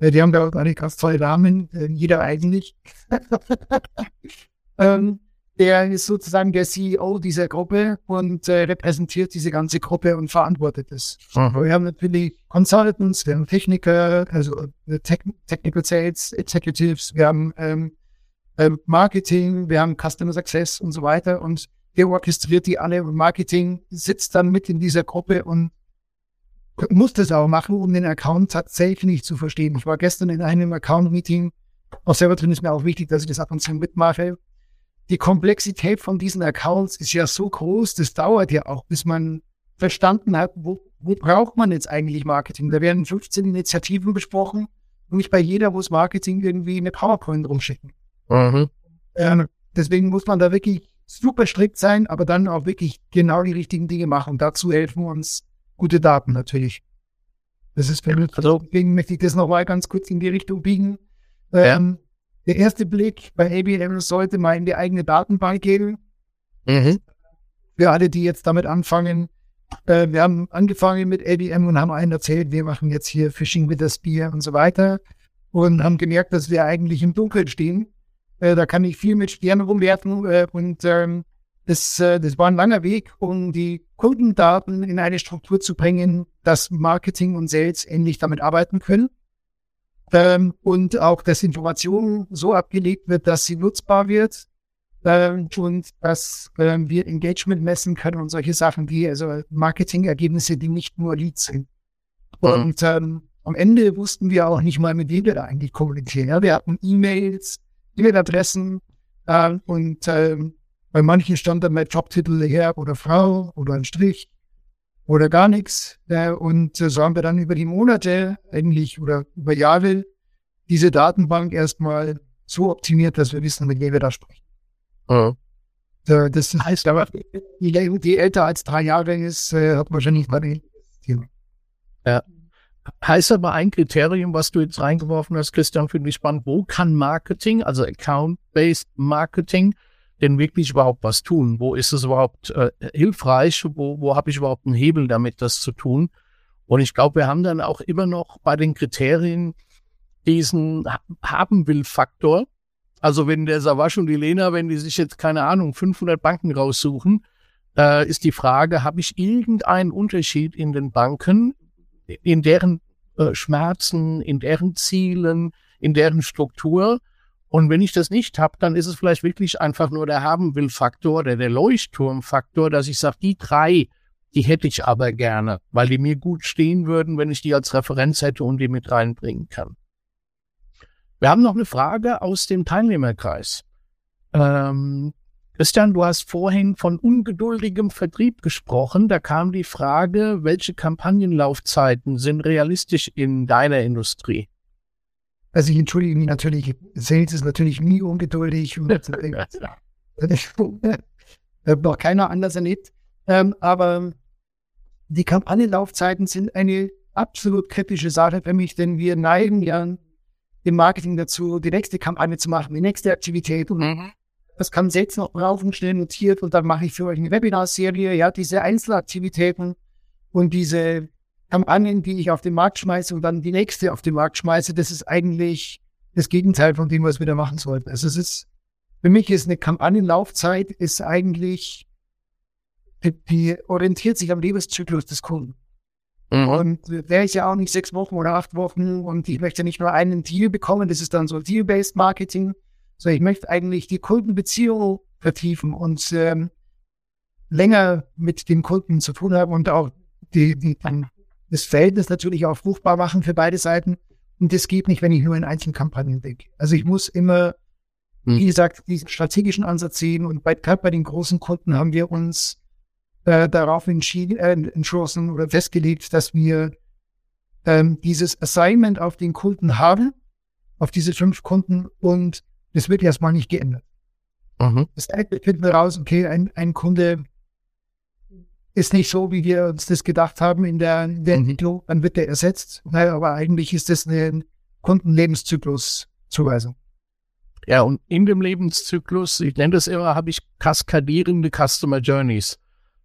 die haben da auch eine ganz tolle Namen, äh, jeder eigentlich. [LAUGHS] ähm, der ist sozusagen der CEO dieser Gruppe und äh, repräsentiert diese ganze Gruppe und verantwortet es. Mhm. Wir haben natürlich Consultants, wir haben Techniker, also äh, Tech Technical Sales Executives, wir haben ähm, ähm, Marketing, wir haben Customer Success und so weiter und der orchestriert die alle und Marketing sitzt dann mit in dieser Gruppe und muss das auch machen, um den Account tatsächlich zu verstehen. Ich war gestern in einem Account-Meeting, auch selber drin ist mir auch wichtig, dass ich das ab und zu mitmache die Komplexität von diesen Accounts ist ja so groß, das dauert ja auch, bis man verstanden hat, wo, wo braucht man jetzt eigentlich Marketing. Da werden 15 Initiativen besprochen und nicht bei jeder muss Marketing irgendwie eine PowerPoint rumschicken. Mhm. Äh, deswegen muss man da wirklich super strikt sein, aber dann auch wirklich genau die richtigen Dinge machen. Und dazu helfen uns gute Daten natürlich. Das ist mich, also, deswegen möchte ich das nochmal ganz kurz in die Richtung biegen. Ähm, der erste Blick bei ABM sollte mal in die eigene Datenbank gehen. Mhm. Für alle, die jetzt damit anfangen, äh, wir haben angefangen mit ABM und haben einen erzählt, wir machen jetzt hier Fishing with the Spear und so weiter und haben gemerkt, dass wir eigentlich im Dunkeln stehen. Äh, da kann ich viel mit Sternen rumwerfen äh, und ähm, das, äh, das war ein langer Weg, um die Kundendaten in eine Struktur zu bringen, dass Marketing und Sales ähnlich damit arbeiten können ähm, und auch, dass Information so abgelegt wird, dass sie nutzbar wird ähm, und dass ähm, wir Engagement messen können und solche Sachen wie also Marketingergebnisse, die nicht nur Leads sind. Mhm. Und ähm, am Ende wussten wir auch nicht mal, mit wem wir da eigentlich kommunizieren. Ja, wir hatten E-Mails, E-Mail-Adressen ähm, und ähm, bei manchen stand dann mein Jobtitel Herr oder Frau oder ein Strich oder gar nichts. Äh, und so haben wir dann über die Monate eigentlich oder über Jahre diese Datenbank erstmal so optimiert, dass wir wissen, mit wem wir da sprechen. Mhm. Das heißt aber, die, die älter als drei Jahre ist, äh, hat wahrscheinlich mal ein Thema. Ja. Heißt aber ein Kriterium, was du jetzt reingeworfen hast, Christian, finde ich spannend. Wo kann Marketing, also Account-Based Marketing, denn wirklich überhaupt was tun? Wo ist es überhaupt äh, hilfreich? Wo, wo habe ich überhaupt einen Hebel damit, das zu tun? Und ich glaube, wir haben dann auch immer noch bei den Kriterien diesen haben will Faktor. Also wenn der Savasch und die Lena, wenn die sich jetzt keine Ahnung 500 Banken raussuchen, äh, ist die Frage, habe ich irgendeinen Unterschied in den Banken, in deren äh, Schmerzen, in deren Zielen, in deren Struktur? Und wenn ich das nicht habe, dann ist es vielleicht wirklich einfach nur der Haben-Will-Faktor oder der Leuchtturm-Faktor, dass ich sage, die drei, die hätte ich aber gerne, weil die mir gut stehen würden, wenn ich die als Referenz hätte und die mit reinbringen kann. Wir haben noch eine Frage aus dem Teilnehmerkreis. Ähm, Christian, du hast vorhin von ungeduldigem Vertrieb gesprochen. Da kam die Frage, welche Kampagnenlaufzeiten sind realistisch in deiner Industrie? Also ich entschuldige mich natürlich, Sales ist natürlich nie ungeduldig und [LAUGHS] das noch keiner anders erlebt. Ähm, aber die Kampagnenlaufzeiten sind eine absolut kritische Sache für mich, denn wir neigen ja im Marketing dazu, die nächste Kampagne zu machen, die nächste Aktivität und mhm. das kann selbst noch brauchen, schnell notiert und dann mache ich für euch eine Webinarserie, ja, diese Einzelaktivitäten und diese Kampagnen, die ich auf den Markt schmeiße und dann die nächste auf den Markt schmeiße, das ist eigentlich das Gegenteil von dem, was wir da machen sollten. Also es ist, für mich ist eine Kampagnenlaufzeit ist eigentlich, die, die orientiert sich am Lebenszyklus des Kunden. Mhm. Und wäre ich ja auch nicht sechs Wochen oder acht Wochen und ich möchte nicht nur einen Deal bekommen, das ist dann so Deal-Based Marketing, sondern ich möchte eigentlich die Kundenbeziehung vertiefen und ähm, länger mit dem Kunden zu tun haben und auch die, die, das Verhältnis natürlich auch fruchtbar machen für beide Seiten. Und das geht nicht, wenn ich nur in Einzelkampagnen denke. Also ich muss immer, hm. wie gesagt, diesen strategischen Ansatz sehen. Und bei, gerade bei den großen Kunden haben wir uns äh, darauf entschieden, äh, entschlossen oder festgelegt, dass wir ähm, dieses Assignment auf den Kunden haben, auf diese fünf Kunden und das wird erstmal nicht geändert. Mhm. Das heißt, wir finden raus, okay, ein, ein Kunde ist nicht so, wie wir uns das gedacht haben in der, in der. Entwicklung, dann wird der ersetzt. Naja, aber eigentlich ist das eine Kundenlebenszyklus-Zuweisung. Ja, und in dem Lebenszyklus, ich nenne das immer, habe ich kaskadierende Customer Journeys.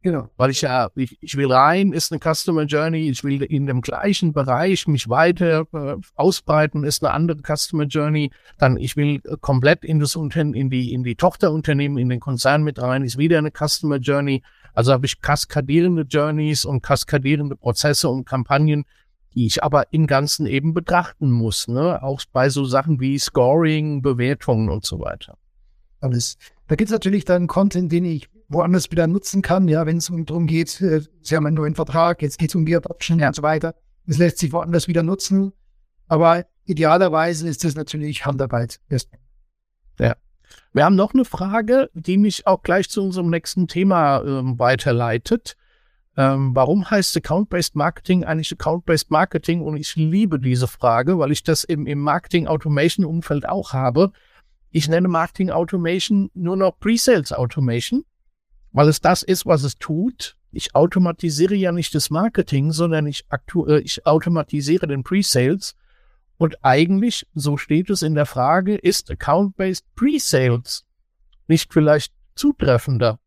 Genau. Weil ich ja, ich, ich will rein, ist eine Customer Journey, ich will in dem gleichen Bereich mich weiter äh, ausbreiten, ist eine andere Customer Journey. Dann ich will äh, komplett in das Unternehmen, in die, in die Tochterunternehmen, in den Konzern mit rein, ist wieder eine Customer Journey. Also habe ich kaskadierende Journeys und kaskadierende Prozesse und Kampagnen, die ich aber im Ganzen eben betrachten muss, ne? Auch bei so Sachen wie Scoring, Bewertungen und so weiter. Alles. Da gibt es natürlich dann Content, den ich woanders wieder nutzen kann, ja, wenn es darum geht, äh, Sie haben einen neuen Vertrag, jetzt geht es um die Adoption ja. und so weiter. Das lässt sich woanders wieder nutzen. Aber idealerweise ist das natürlich Handarbeit. Ja. Wir haben noch eine Frage, die mich auch gleich zu unserem nächsten Thema ähm, weiterleitet. Ähm, warum heißt Account-Based Marketing eigentlich Account-Based Marketing? Und ich liebe diese Frage, weil ich das im, im Marketing Automation Umfeld auch habe. Ich nenne Marketing Automation nur noch Pre-Sales Automation weil es das ist, was es tut. Ich automatisiere ja nicht das Marketing, sondern ich, äh, ich automatisiere den Pre-Sales. Und eigentlich, so steht es in der Frage, ist Account-Based Pre-Sales nicht vielleicht zutreffender?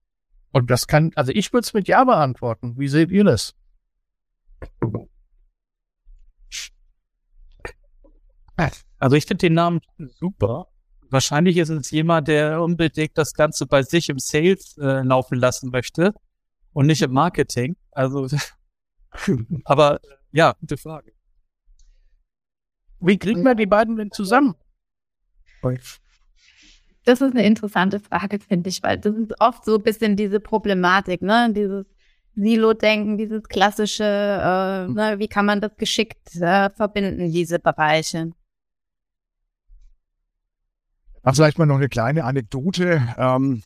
Und das kann, also ich würde es mit Ja beantworten. Wie seht ihr das? Also ich finde den Namen super. Wahrscheinlich ist es jemand, der unbedingt das Ganze bei sich im Sales äh, laufen lassen möchte und nicht im Marketing. Also, [LAUGHS] aber ja, gute Frage. Wie kriegen wir die beiden denn zusammen? Das ist eine interessante Frage, finde ich, weil das ist oft so ein bisschen diese Problematik, ne? Dieses Silo-Denken, dieses klassische, äh, ne? wie kann man das geschickt äh, verbinden, diese Bereiche. Ach, vielleicht mal noch eine kleine Anekdote. Ähm,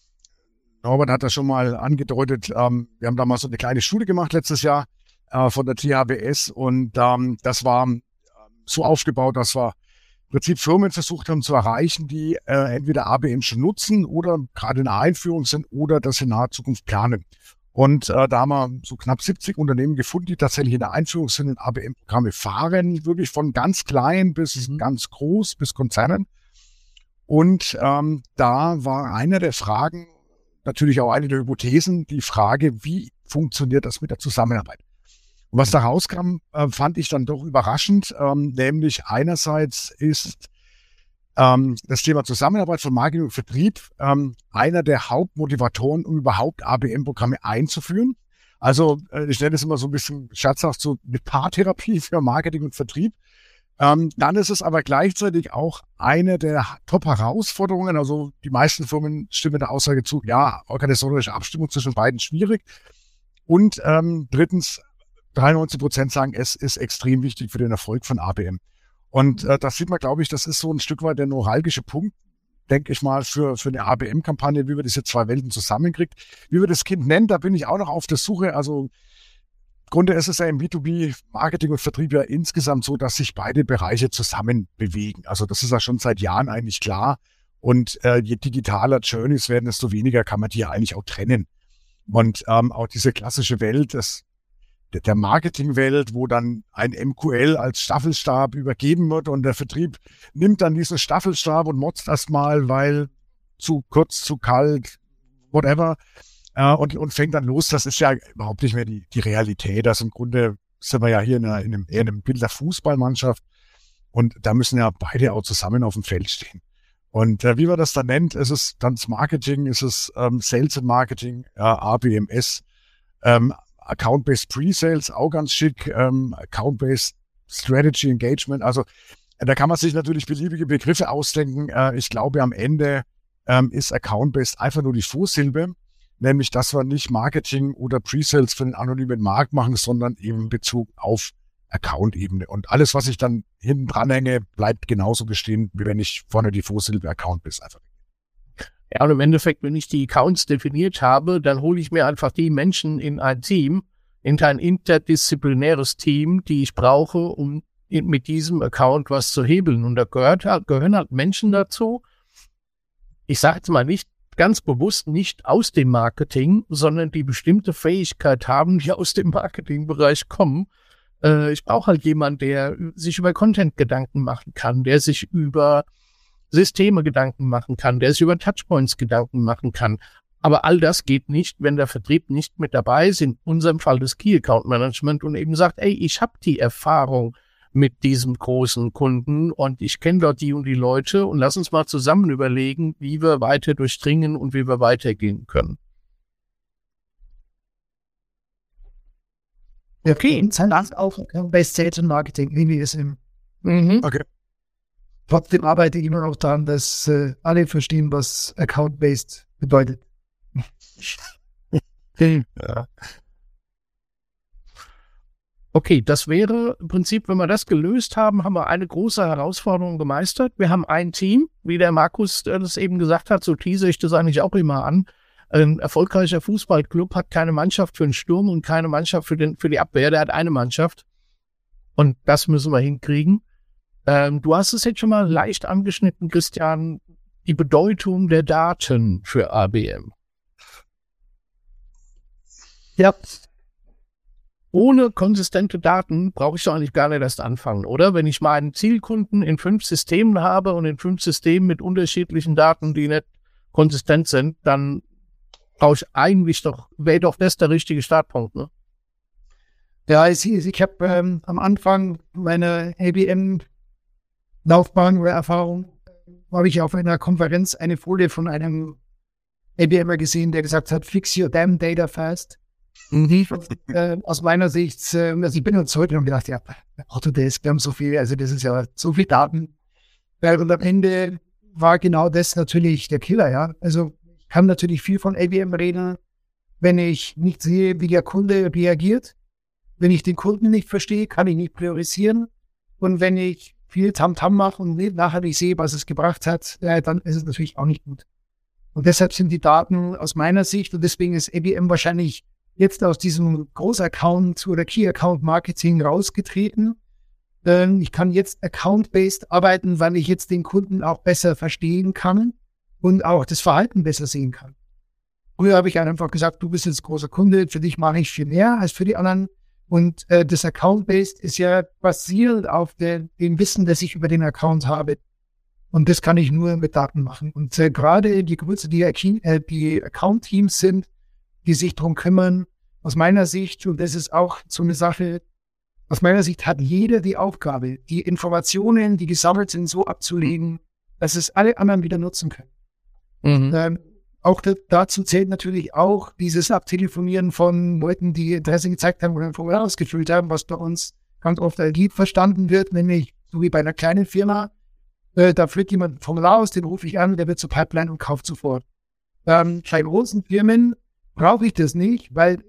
Norbert hat das schon mal angedeutet. Ähm, wir haben damals so eine kleine Schule gemacht letztes Jahr äh, von der THBS und ähm, das war ähm, so aufgebaut, dass wir im Prinzip Firmen versucht haben zu erreichen, die äh, entweder ABM schon nutzen oder gerade in der Einführung sind oder das in naher Zukunft planen. Und äh, da haben wir so knapp 70 Unternehmen gefunden, die tatsächlich in der Einführung sind und ABM-Programme fahren, wirklich von ganz klein bis mhm. ganz groß bis Konzernen. Und ähm, da war einer der Fragen, natürlich auch eine der Hypothesen, die Frage, wie funktioniert das mit der Zusammenarbeit? Und was da rauskam, äh, fand ich dann doch überraschend, ähm, nämlich einerseits ist ähm, das Thema Zusammenarbeit von Marketing und Vertrieb ähm, einer der Hauptmotivatoren, um überhaupt ABM-Programme einzuführen. Also äh, ich nenne es immer so ein bisschen scherzhaft so eine Paartherapie für Marketing und Vertrieb. Ähm, dann ist es aber gleichzeitig auch eine der Top-Herausforderungen. Also die meisten Firmen stimmen der Aussage zu, ja, organisatorische Abstimmung zwischen beiden schwierig. Und ähm, drittens, 93 Prozent sagen, es ist extrem wichtig für den Erfolg von ABM. Und äh, das sieht man, glaube ich, das ist so ein Stück weit der neuralgische Punkt, denke ich mal, für, für eine ABM-Kampagne, wie wir diese zwei Welten zusammenkriegt. Wie wir das Kind nennen, da bin ich auch noch auf der Suche. Also Grunde ist es ja im B2B Marketing und Vertrieb ja insgesamt so, dass sich beide Bereiche zusammen bewegen. Also das ist ja schon seit Jahren eigentlich klar. Und äh, je digitaler Journeys werden, desto weniger kann man die ja eigentlich auch trennen. Und ähm, auch diese klassische Welt des, der Marketingwelt, wo dann ein MQL als Staffelstab übergeben wird und der Vertrieb nimmt dann diesen Staffelstab und motzt erstmal, weil zu kurz, zu kalt, whatever äh, und, und fängt dann los. Das ist ja überhaupt nicht mehr die, die Realität. Das im Grunde sind wir ja hier in, einer, in einem, eher in einem Bild der Fußballmannschaft. Und da müssen ja beide auch zusammen auf dem Feld stehen. Und äh, wie man das dann nennt, ist es dann das Marketing, ist es ähm, Sales and Marketing, ja, ABMS, ähm, Account-Based Pre-Sales, auch ganz schick, ähm, Account-Based Strategy Engagement. Also da kann man sich natürlich beliebige Begriffe ausdenken. Äh, ich glaube, am Ende ähm, ist Account-Based einfach nur die Vorsilbe, nämlich dass wir nicht Marketing oder Pre-Sales für den anonymen Markt machen, sondern eben Bezug auf Account-Ebene. Und alles, was ich dann hinten dranhänge, bleibt genauso bestehen, wie wenn ich vorne die Vorsilbe Account bis einfach. Ja, und im Endeffekt, wenn ich die Accounts definiert habe, dann hole ich mir einfach die Menschen in ein Team, in ein interdisziplinäres Team, die ich brauche, um mit diesem Account was zu hebeln. Und da gehört halt, gehören halt Menschen dazu. Ich sage jetzt mal nicht ganz bewusst nicht aus dem Marketing, sondern die bestimmte Fähigkeit haben, die aus dem Marketingbereich kommen, äh, ich brauche halt jemanden, der sich über Content Gedanken machen kann, der sich über Systeme Gedanken machen kann, der sich über Touchpoints Gedanken machen kann. Aber all das geht nicht, wenn der Vertrieb nicht mit dabei ist, in unserem Fall das Key Account Management und eben sagt, ey, ich habe die Erfahrung mit diesem großen Kunden und ich kenne dort die und die Leute und lass uns mal zusammen überlegen, wie wir weiter durchdringen und wie wir weitergehen können. Okay, sein Land auch bei Sales und Marketing, wie wir es im. Mhm. Okay. Trotzdem arbeite ich immer noch daran, dass äh, alle verstehen, was Account-Based bedeutet. [LAUGHS] ja. Okay, das wäre im Prinzip, wenn wir das gelöst haben, haben wir eine große Herausforderung gemeistert. Wir haben ein Team, wie der Markus äh, das eben gesagt hat, so tease ich das eigentlich auch immer an. Ein erfolgreicher Fußballclub hat keine Mannschaft für den Sturm und keine Mannschaft für, den, für die Abwehr. Der hat eine Mannschaft. Und das müssen wir hinkriegen. Ähm, du hast es jetzt schon mal leicht angeschnitten, Christian, die Bedeutung der Daten für ABM. Ja. Ohne konsistente Daten brauche ich doch eigentlich gar nicht erst anfangen, oder? Wenn ich meinen Zielkunden in fünf Systemen habe und in fünf Systemen mit unterschiedlichen Daten, die nicht konsistent sind, dann brauche ich eigentlich doch, wäre doch das der richtige Startpunkt, ne? Ja, ich, ich habe ähm, am Anfang meiner ABM-Laufbahn oder Erfahrung, habe ich auf einer Konferenz eine Folie von einem ABMer gesehen, der gesagt hat, fix your damn data fast. Mhm. äh, aus meiner Sicht, äh, also ich bin uns heute und gedacht, ja, Autodesk, wir haben so viel, also das ist ja so viel Daten. Und am Ende war genau das natürlich der Killer, ja. Also kann natürlich viel von ABM reden, wenn ich nicht sehe, wie der Kunde reagiert. Wenn ich den Kunden nicht verstehe, kann ich nicht priorisieren. Und wenn ich viel Tamtam -Tam mache und nachher nicht sehe, was es gebracht hat, ja, dann ist es natürlich auch nicht gut. Und deshalb sind die Daten aus meiner Sicht, und deswegen ist ABM wahrscheinlich jetzt aus diesem Großaccount oder Key-Account Marketing rausgetreten. Ähm, ich kann jetzt account-based arbeiten, weil ich jetzt den Kunden auch besser verstehen kann und auch das Verhalten besser sehen kann. Früher habe ich einfach gesagt, du bist jetzt großer Kunde, für dich mache ich viel mehr als für die anderen. Und äh, das Account-Based ist ja basierend auf der, dem Wissen, das ich über den Account habe. Und das kann ich nur mit Daten machen. Und äh, gerade die Größe, die, äh, die Account-Teams sind, die sich darum kümmern, aus meiner Sicht, und das ist auch so eine Sache, aus meiner Sicht hat jeder die Aufgabe, die Informationen, die gesammelt sind, so abzulegen, dass es alle anderen wieder nutzen können. Mhm. Ähm, auch dazu zählt natürlich auch dieses Abtelefonieren von Leuten, die Interesse gezeigt haben oder ein Formular ausgefüllt haben, was bei uns ganz oft als Lied verstanden wird, nämlich so wie bei einer kleinen Firma. Äh, da füllt jemand ein Formular aus, den rufe ich an, der wird zur Pipeline und kauft sofort. Ähm, bei großen Firmen brauche ich das nicht, weil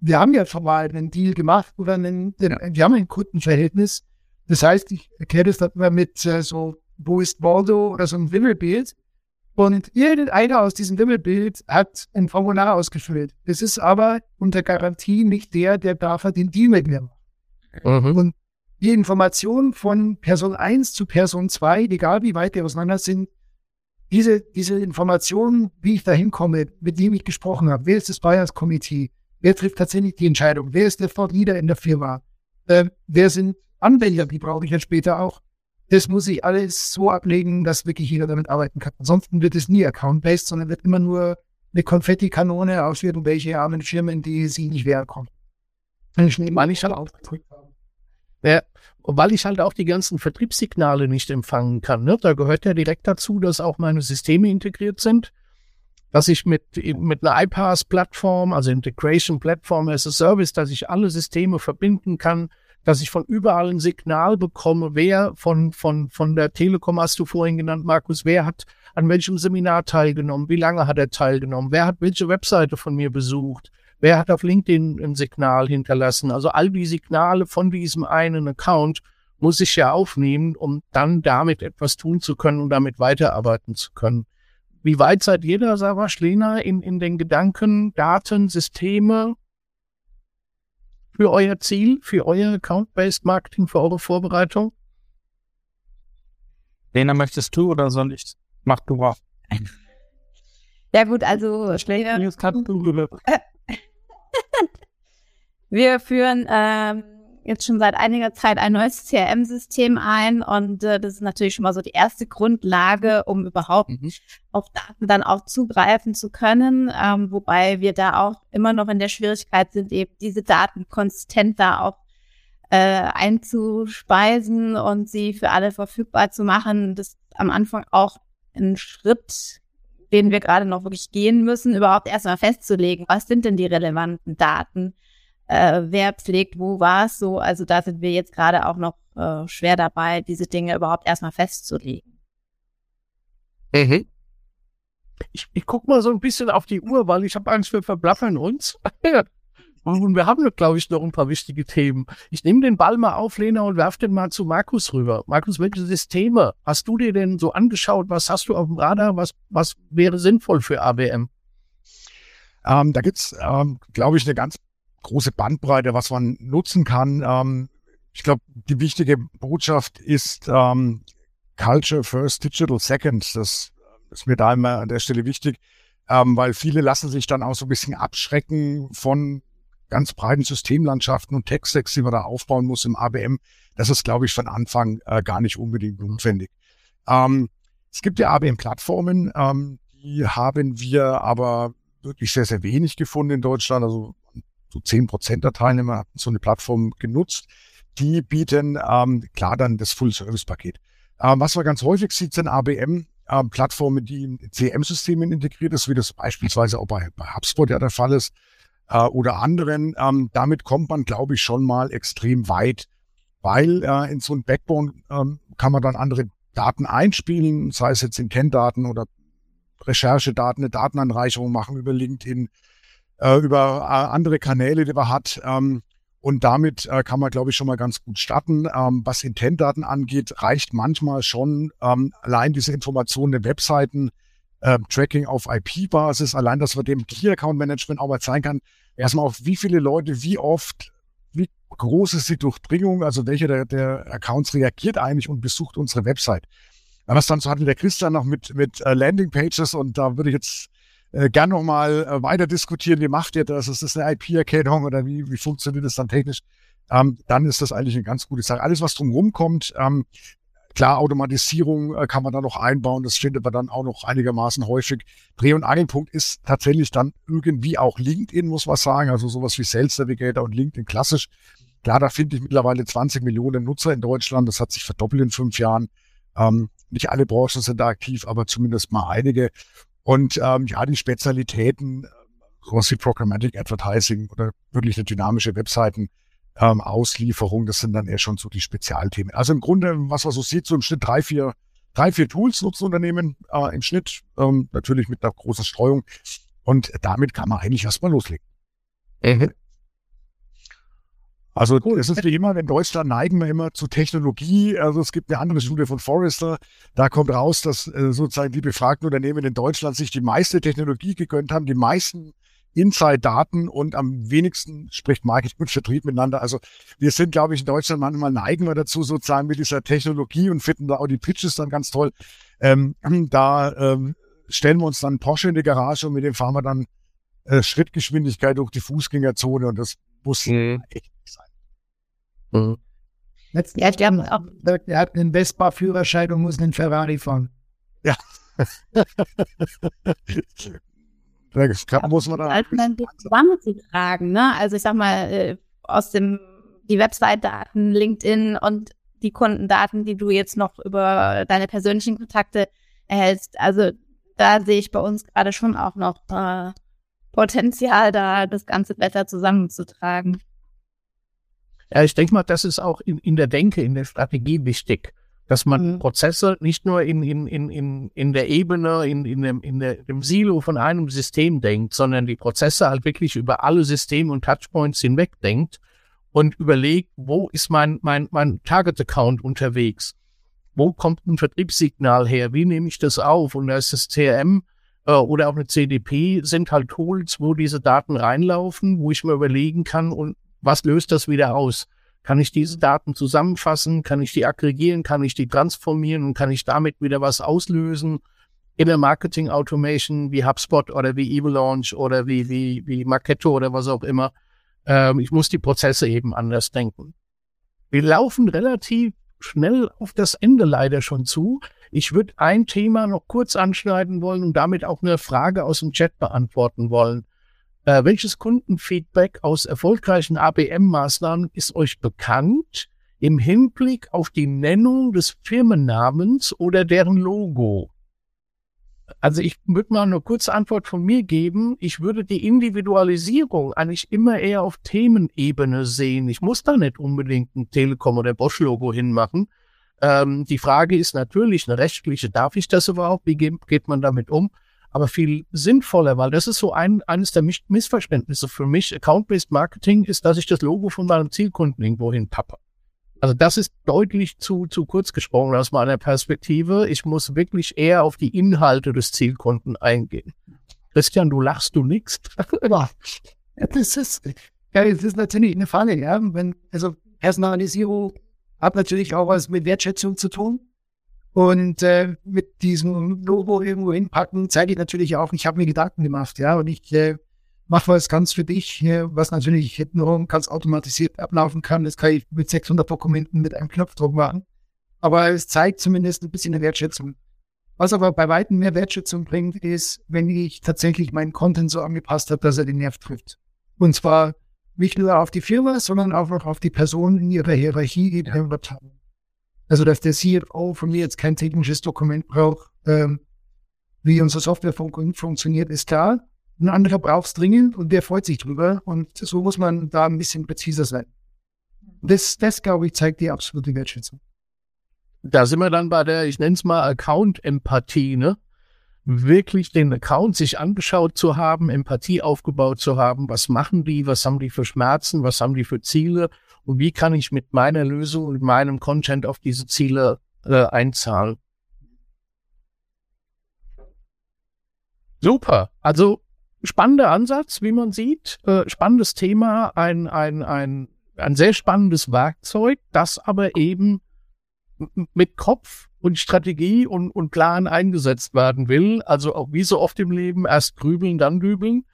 wir haben ja schon mal einen Deal gemacht oder einen, den, wir haben ein Kundenverhältnis. Das heißt, ich erkläre das dann immer mit äh, so, wo ist Waldo oder so ein Wimmelbild. Und irgendeiner aus diesem Wimmelbild hat ein Formular ausgefüllt. Das ist aber unter Garantie nicht der, der dafür den Deal mit mir macht. Mhm. Und die Informationen von Person 1 zu Person 2, egal wie weit die auseinander sind, diese, diese Informationen, wie ich da hinkomme, mit wem ich gesprochen habe, wer ist das Buyers Committee, wer trifft tatsächlich die Entscheidung, wer ist der Thought Leader in der Firma, äh, wer sind Anwender, die brauche ich dann später auch das muss ich alles so ablegen, dass wirklich jeder damit arbeiten kann. Ansonsten wird es nie account-based, sondern wird immer nur eine Konfetti-Kanone aus irgendwelche armen Firmen, die sie nicht wehren konnten. Ich weil ich halt auch, ja, weil ich halt auch die ganzen Vertriebssignale nicht empfangen kann. Ne? Da gehört ja direkt dazu, dass auch meine Systeme integriert sind, dass ich mit, mit einer iPaaS-Plattform, also Integration Platform as a Service, dass ich alle Systeme verbinden kann, dass ich von überall ein Signal bekomme, wer von, von, von der Telekom hast du vorhin genannt, Markus, wer hat an welchem Seminar teilgenommen, wie lange hat er teilgenommen, wer hat welche Webseite von mir besucht, wer hat auf LinkedIn ein Signal hinterlassen. Also all die Signale von diesem einen Account muss ich ja aufnehmen, um dann damit etwas tun zu können und damit weiterarbeiten zu können. Wie weit seid ihr da, Sarah Schlehner, in, in den Gedanken, Daten, Systeme, für euer Ziel, für euer Account-Based Marketing, für eure Vorbereitung? Lena, möchtest du oder soll ich? Mach du mal. Ja gut, also Schläger. [LAUGHS] Wir führen ähm, jetzt schon seit einiger Zeit ein neues CRM-System ein und äh, das ist natürlich schon mal so die erste Grundlage, um überhaupt mhm. auf Daten dann auch zugreifen zu können, ähm, wobei wir da auch immer noch in der Schwierigkeit sind, eben diese Daten konsistent da auch äh, einzuspeisen und sie für alle verfügbar zu machen. Das ist am Anfang auch ein Schritt, den wir gerade noch wirklich gehen müssen, überhaupt erstmal festzulegen, was sind denn die relevanten Daten äh, wer pflegt wo was so. Also da sind wir jetzt gerade auch noch äh, schwer dabei, diese Dinge überhaupt erstmal festzulegen. Mhm. Ich, ich guck mal so ein bisschen auf die Uhr, weil ich habe Angst, wir verblaffern uns. [LAUGHS] und wir haben, glaube ich, noch ein paar wichtige Themen. Ich nehme den Ball mal auf, Lena, und werf den mal zu Markus rüber. Markus, welche Systeme hast du dir denn so angeschaut? Was hast du auf dem Radar? Was, was wäre sinnvoll für ABM? Ähm, da gibt's, ähm, glaube ich, eine ganz große Bandbreite, was man nutzen kann. Ähm, ich glaube, die wichtige Botschaft ist ähm, Culture First, Digital Second. Das ist mir da immer an der Stelle wichtig, ähm, weil viele lassen sich dann auch so ein bisschen abschrecken von ganz breiten Systemlandschaften und Tech-Stacks, die man da aufbauen muss im ABM. Das ist, glaube ich, von Anfang äh, gar nicht unbedingt notwendig. Ähm, es gibt ja ABM-Plattformen, ähm, die haben wir aber wirklich sehr, sehr wenig gefunden in Deutschland. Also so zehn Prozent der Teilnehmer hatten so eine Plattform genutzt. Die bieten ähm, klar dann das Full-Service-Paket. Ähm, was man ganz häufig sieht, sind ABM-Plattformen, ähm, die in CM-Systemen integriert ist, wie das beispielsweise auch bei, bei HubSpot ja der Fall ist äh, oder anderen. Ähm, damit kommt man, glaube ich, schon mal extrem weit, weil äh, in so ein Backbone ähm, kann man dann andere Daten einspielen, sei es jetzt Intent-Daten oder Recherchedaten, eine Datenanreicherung machen über LinkedIn, äh, über äh, andere Kanäle, die man hat. Ähm, und damit äh, kann man, glaube ich, schon mal ganz gut starten. Ähm, was Intent-Daten angeht, reicht manchmal schon ähm, allein diese Informationen der Webseiten, äh, Tracking auf IP-Basis, allein, dass man dem Key-Account-Management auch mal zeigen kann, erstmal auf wie viele Leute, wie oft, wie groß ist die Durchdringung, also welcher der, der Accounts reagiert eigentlich und besucht unsere Website. Was dann so hatte der Christian noch mit, mit äh, Landing-Pages und da würde ich jetzt äh, gern nochmal äh, weiter diskutieren, wie macht ihr das? Ist das eine IP-Erkennung oder wie, wie funktioniert das dann technisch? Ähm, dann ist das eigentlich eine ganz gute Sache. Alles, was drumherum kommt, ähm, klar, Automatisierung äh, kann man da noch einbauen, das findet man dann auch noch einigermaßen häufig. Dreh- und Angelpunkt ist tatsächlich dann irgendwie auch LinkedIn, muss man sagen, also sowas wie Sales Navigator und LinkedIn klassisch. Klar, da finde ich mittlerweile 20 Millionen Nutzer in Deutschland, das hat sich verdoppelt in fünf Jahren. Ähm, nicht alle Branchen sind da aktiv, aber zumindest mal einige. Und ähm, ja, die Spezialitäten, sowas wie Programmatic Advertising oder wirklich eine dynamische Webseiten, ähm, Auslieferung, das sind dann eher schon so die Spezialthemen. Also im Grunde, was man so sieht, so im Schnitt drei, vier, drei, vier Tools nutzen Unternehmen äh, im Schnitt, ähm, natürlich mit einer großen Streuung. Und damit kann man eigentlich erstmal loslegen. Mhm. Also cool. es ist wie immer, in Deutschland neigen wir immer zu Technologie. Also es gibt eine andere Studie von Forrester, da kommt raus, dass äh, sozusagen die befragten Unternehmen in Deutschland sich die meiste Technologie gegönnt haben, die meisten Inside-Daten und am wenigsten spricht Marketing und Vertrieb miteinander. Also wir sind, glaube ich, in Deutschland manchmal neigen wir dazu, sozusagen mit dieser Technologie und finden da auch die Pitches dann ganz toll. Ähm, [CLEARS THROAT] da ähm, stellen wir uns dann Porsche in die Garage und mit dem fahren wir dann äh, Schrittgeschwindigkeit durch die Fußgängerzone und das muss mhm. echt nicht sein. Mhm. Letzten ja, haben auch, er hat einen Vespa-Führerschein und muss einen Ferrari fahren. Ja. [LAUGHS] [LAUGHS] da muss man da. Als man die tragen, ne? Also ich sag mal, äh, aus dem die Website-Daten, LinkedIn und die Kundendaten, die du jetzt noch über deine persönlichen Kontakte erhältst. Also da sehe ich bei uns gerade schon auch noch äh, Potenzial, da das Ganze besser zusammenzutragen. Ja, ich denke mal, das ist auch in, in der Denke, in der Strategie wichtig, dass man mhm. Prozesse nicht nur in, in, in, in, in der Ebene, in, in, dem, in der, dem Silo von einem System denkt, sondern die Prozesse halt wirklich über alle Systeme und Touchpoints hinweg denkt und überlegt, wo ist mein, mein, mein Target-Account unterwegs? Wo kommt ein Vertriebssignal her? Wie nehme ich das auf? Und da ist das CRM äh, oder auch eine CDP sind halt Tools, wo diese Daten reinlaufen, wo ich mir überlegen kann, und was löst das wieder aus? Kann ich diese Daten zusammenfassen? Kann ich die aggregieren? Kann ich die transformieren? Und kann ich damit wieder was auslösen? In der Marketing Automation wie HubSpot oder wie Evelaunch oder wie, wie, wie Marketo oder was auch immer. Ähm, ich muss die Prozesse eben anders denken. Wir laufen relativ schnell auf das Ende leider schon zu. Ich würde ein Thema noch kurz anschneiden wollen und damit auch eine Frage aus dem Chat beantworten wollen. Äh, welches Kundenfeedback aus erfolgreichen ABM-Maßnahmen ist euch bekannt im Hinblick auf die Nennung des Firmennamens oder deren Logo? Also ich würde mal eine kurze Antwort von mir geben. Ich würde die Individualisierung eigentlich immer eher auf Themenebene sehen. Ich muss da nicht unbedingt ein Telekom oder Bosch-Logo hinmachen. Ähm, die Frage ist natürlich eine rechtliche, darf ich das überhaupt? Wie geht, geht man damit um? Aber viel sinnvoller, weil das ist so ein, eines der Missverständnisse für mich. Account-Based Marketing ist, dass ich das Logo von meinem Zielkunden irgendwo hinpappe. Also das ist deutlich zu, zu kurz gesprungen aus meiner Perspektive. Ich muss wirklich eher auf die Inhalte des Zielkunden eingehen. Christian, du lachst, du nix. [LAUGHS] das ist, ja, das ist natürlich eine Frage, ja. Wenn, also Personalisierung hat natürlich auch was mit Wertschätzung zu tun. Und äh, mit diesem Logo irgendwo hinpacken, zeige ich natürlich auch, ich habe mir Gedanken gemacht, ja, und ich äh, mach was ganz für dich, was natürlich hintenrum ganz automatisiert ablaufen kann. Das kann ich mit 600 Dokumenten mit einem Knopfdruck machen. Aber es zeigt zumindest ein bisschen eine Wertschätzung. Was aber bei weitem mehr Wertschätzung bringt, ist, wenn ich tatsächlich meinen Content so angepasst habe, dass er den Nerv trifft. Und zwar nicht nur auf die Firma, sondern auch noch auf die Person in ihrer Hierarchie, die wir haben. Also, dass der CFO von mir jetzt kein technisches Dokument braucht, ähm, wie unsere Software fun funktioniert, ist klar. Ein anderer braucht es dringend und der freut sich drüber. Und so muss man da ein bisschen präziser sein. Das, das glaube ich, zeigt die absolute Wertschätzung. Da sind wir dann bei der, ich nenne es mal Account-Empathie, ne? Wirklich den Account sich angeschaut zu haben, Empathie aufgebaut zu haben. Was machen die? Was haben die für Schmerzen? Was haben die für Ziele? Und wie kann ich mit meiner Lösung und meinem Content auf diese Ziele äh, einzahlen? Super. Also spannender Ansatz, wie man sieht. Äh, spannendes Thema, ein, ein, ein, ein sehr spannendes Werkzeug, das aber eben mit Kopf und Strategie und, und Plan eingesetzt werden will. Also auch wie so oft im Leben, erst grübeln, dann dübeln.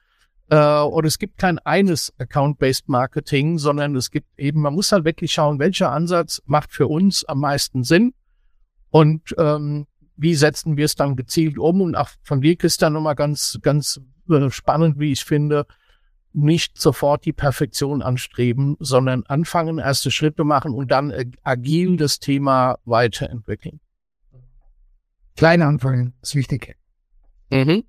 Äh, und es gibt kein eines Account-Based Marketing, sondern es gibt eben, man muss halt wirklich schauen, welcher Ansatz macht für uns am meisten Sinn und ähm, wie setzen wir es dann gezielt um. Und auch von dir, Christian, nochmal ganz, ganz äh, spannend, wie ich finde, nicht sofort die Perfektion anstreben, sondern anfangen, erste Schritte machen und dann agil das Thema weiterentwickeln. Kleine anfangen, ist wichtig. Mhm.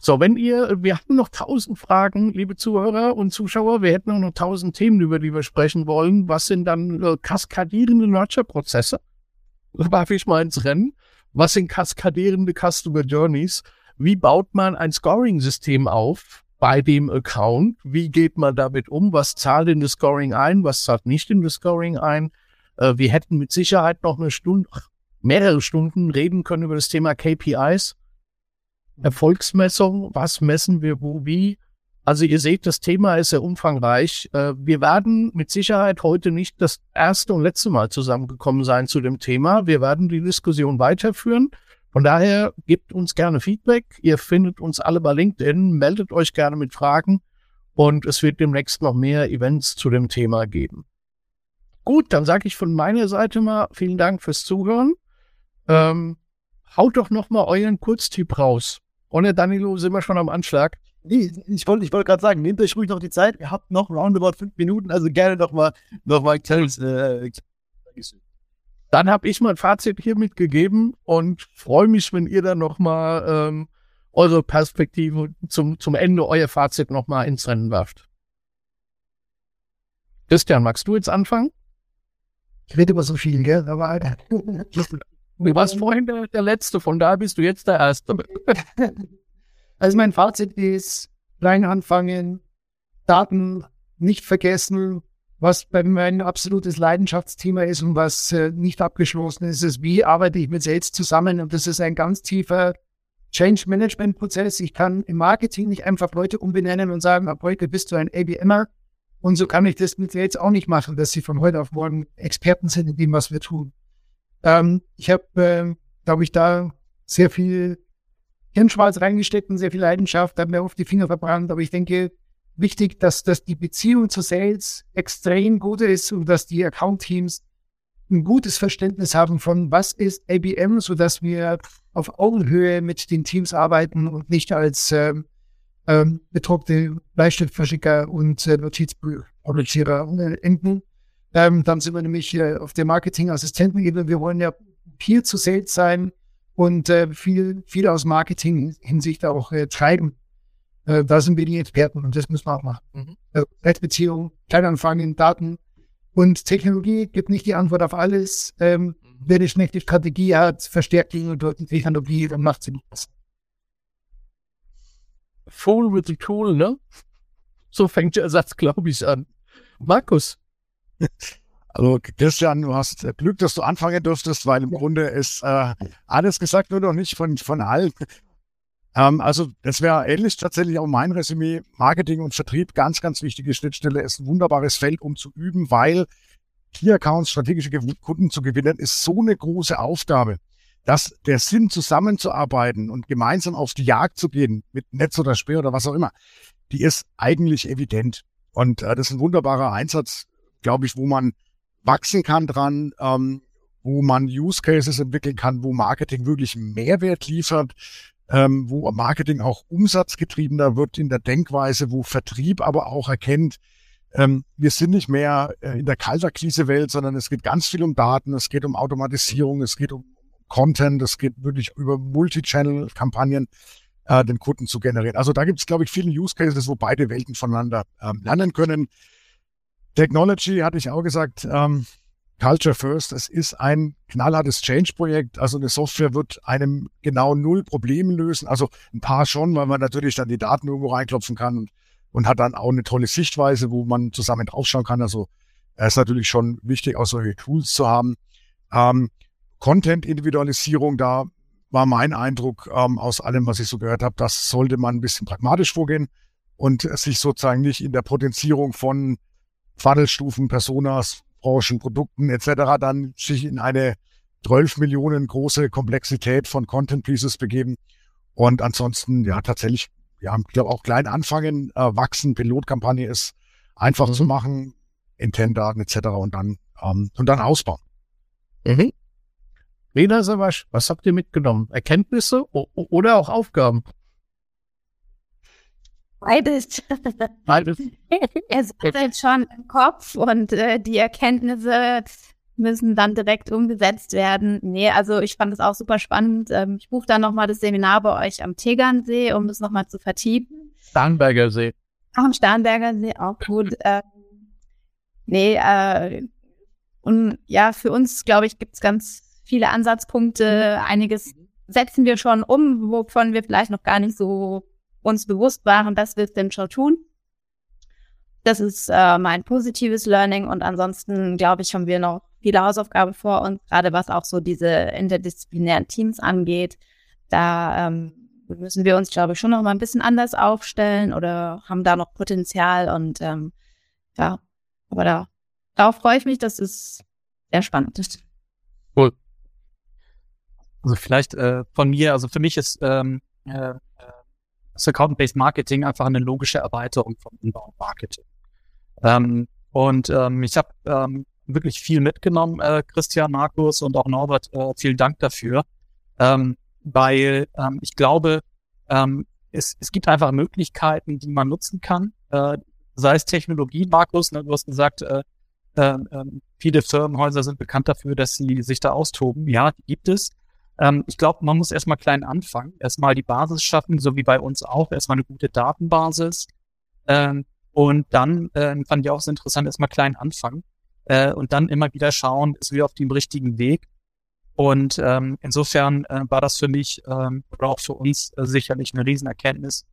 So, wenn ihr, wir hatten noch tausend Fragen, liebe Zuhörer und Zuschauer, wir hätten auch noch tausend Themen, über die wir sprechen wollen. Was sind dann äh, kaskadierende Nurture-Prozesse? [LAUGHS] Warf ich mal ins Rennen. Was sind kaskadierende Customer Journeys? Wie baut man ein Scoring-System auf bei dem Account? Wie geht man damit um? Was zahlt in das Scoring ein? Was zahlt nicht in das Scoring ein? Äh, wir hätten mit Sicherheit noch eine Stunde, mehrere Stunden reden können über das Thema KPIs. Erfolgsmessung, was messen wir wo, wie. Also ihr seht, das Thema ist sehr umfangreich. Äh, wir werden mit Sicherheit heute nicht das erste und letzte Mal zusammengekommen sein zu dem Thema. Wir werden die Diskussion weiterführen. Von daher gebt uns gerne Feedback. Ihr findet uns alle bei LinkedIn, meldet euch gerne mit Fragen und es wird demnächst noch mehr Events zu dem Thema geben. Gut, dann sage ich von meiner Seite mal vielen Dank fürs Zuhören. Ähm, haut doch noch mal euren Kurztipp raus. Ohne Danilo sind wir schon am Anschlag. Nee, ich wollte ich wollt gerade sagen, nehmt euch ruhig noch die Zeit. Ihr habt noch roundabout fünf Minuten, also gerne noch mal, noch mal kleines. Äh, Dann habe ich mein Fazit hiermit gegeben und freue mich, wenn ihr dann noch mal ähm, eure Perspektive zum, zum Ende, euer Fazit noch mal ins Rennen werft. Christian, magst du jetzt anfangen? Ich rede immer so viel, gell? Aber [LAUGHS] Du warst vorhin der, der Letzte, von daher bist du jetzt der Erste. [LAUGHS] Also mein Fazit ist, klein anfangen, Daten nicht vergessen, was bei mir ein absolutes Leidenschaftsthema ist und was äh, nicht abgeschlossen ist, ist, wie arbeite ich mit Sales zusammen und das ist ein ganz tiefer Change Management Prozess. Ich kann im Marketing nicht einfach Leute umbenennen und sagen, ab heute bist du ein ABMer und so kann ich das mit Sales auch nicht machen, dass sie von heute auf morgen Experten sind in dem, was wir tun. Ähm, ich habe, äh, glaube ich, da sehr viel Hirnschmalz reingesteckt und sehr viel Leidenschaft, habe mir auf die Finger verbrannt. Aber ich denke, wichtig, dass, dass die Beziehung zu Sales extrem gut ist und dass die Account-Teams ein gutes Verständnis haben von, was ist ABM, so dass wir auf Augenhöhe mit den Teams arbeiten und nicht als ähm, ähm, bedruckte Bleistiftverschicker und äh, Notizbuchproduzierer enden. Ähm, dann sind wir nämlich äh, auf der Marketing-Assistentenebene. Wir wollen ja Peer zu Sales sein und äh, viel, viel aus Marketing-Hinsicht auch äh, treiben. Äh, da sind wir die Experten und das müssen wir auch machen. Mhm. Äh, Rechtsbeziehung, Kleinanfangen, Daten und Technologie gibt nicht die Antwort auf alles. Ähm, mhm. Wer eine schlechte Strategie hat, verstärkt die Technologie, dann macht sie nichts. Fool with the tool, ne? So fängt der Satz, glaube ich, an. Markus. Also Christian, du hast Glück, dass du anfangen durftest, weil im Grunde ist äh, alles gesagt, nur noch nicht von, von allen. Ähm, also das wäre ähnlich tatsächlich auch mein Resümee. Marketing und Vertrieb, ganz, ganz wichtige Schnittstelle, ist ein wunderbares Feld, um zu üben, weil Key Accounts, strategische Kunden zu gewinnen, ist so eine große Aufgabe, dass der Sinn, zusammenzuarbeiten und gemeinsam auf die Jagd zu gehen, mit Netz oder Speer oder was auch immer, die ist eigentlich evident. Und äh, das ist ein wunderbarer Einsatz, glaube ich, wo man wachsen kann dran, ähm, wo man Use Cases entwickeln kann, wo Marketing wirklich Mehrwert liefert, ähm, wo Marketing auch umsatzgetriebener wird in der Denkweise, wo Vertrieb aber auch erkennt, ähm, wir sind nicht mehr äh, in der Kalterkrise-Welt, sondern es geht ganz viel um Daten, es geht um Automatisierung, es geht um Content, es geht wirklich über Multi-Channel-Kampagnen äh, den Kunden zu generieren. Also da gibt es, glaube ich, viele Use Cases, wo beide Welten voneinander ähm, lernen können. Technology hatte ich auch gesagt, ähm, Culture First, es ist ein knallhartes Change-Projekt. Also eine Software wird einem genau null Probleme lösen. Also ein paar schon, weil man natürlich dann die Daten irgendwo reinklopfen kann und, und hat dann auch eine tolle Sichtweise, wo man zusammen draufschauen kann. Also es ist natürlich schon wichtig, auch solche Tools zu haben. Ähm, Content-Individualisierung, da war mein Eindruck ähm, aus allem, was ich so gehört habe, das sollte man ein bisschen pragmatisch vorgehen und sich sozusagen nicht in der Potenzierung von Funnelstufen, Personas, Branchen, Produkten etc. dann sich in eine 12 Millionen große Komplexität von Content Pieces begeben. Und ansonsten, ja, tatsächlich, ja, ich glaube auch klein anfangen, äh, wachsen, Pilotkampagne ist einfach mhm. zu machen, Intentdaten etc. und dann, ähm, und dann ausbauen. Mhm. Lena Sawasch, was habt ihr mitgenommen? Erkenntnisse oder auch Aufgaben? Beides. Beides. es ist jetzt schon im Kopf und äh, die Erkenntnisse müssen dann direkt umgesetzt werden. Nee, also ich fand es auch super spannend. Ähm, ich buche dann nochmal das Seminar bei euch am Tegernsee, um das nochmal zu vertiefen. Starnberger See. Auch am Starnberger See, auch gut. [LAUGHS] Ähm, nee, äh, und ja, für uns, glaube ich, gibt es ganz viele Ansatzpunkte. Einiges setzen wir schon um, wovon wir vielleicht noch gar nicht so uns bewusst waren, dass wir es denn schon tun. Das ist äh, mein positives Learning und ansonsten, glaube ich, haben wir noch viele Hausaufgaben vor uns, gerade was auch so diese interdisziplinären Teams angeht. Da ähm, müssen wir uns, glaube ich, schon noch mal ein bisschen anders aufstellen oder haben da noch Potenzial und ähm, ja, aber da, darauf freue ich mich, das ist sehr spannend. Cool. Also vielleicht äh, von mir, also für mich ist ähm, äh, das Account-Based Marketing einfach eine logische Erweiterung von Inbound Marketing. Ähm, und ähm, ich habe ähm, wirklich viel mitgenommen, äh, Christian, Markus und auch Norbert. Äh, vielen Dank dafür, ähm, weil ähm, ich glaube, ähm, es, es gibt einfach Möglichkeiten, die man nutzen kann. Äh, sei es Technologie, Markus, ne, du hast gesagt, äh, äh, viele Firmenhäuser sind bekannt dafür, dass sie sich da austoben. Ja, die gibt es. Ähm, ich glaube, man muss erstmal klein anfangen, erstmal die Basis schaffen, so wie bei uns auch, erstmal eine gute Datenbasis. Ähm, und dann äh, fand ich auch so interessant, erstmal klein anfangen äh, und dann immer wieder schauen, ist wir auf dem richtigen Weg. Und ähm, insofern äh, war das für mich ähm, oder auch für uns äh, sicherlich eine Riesenerkenntnis.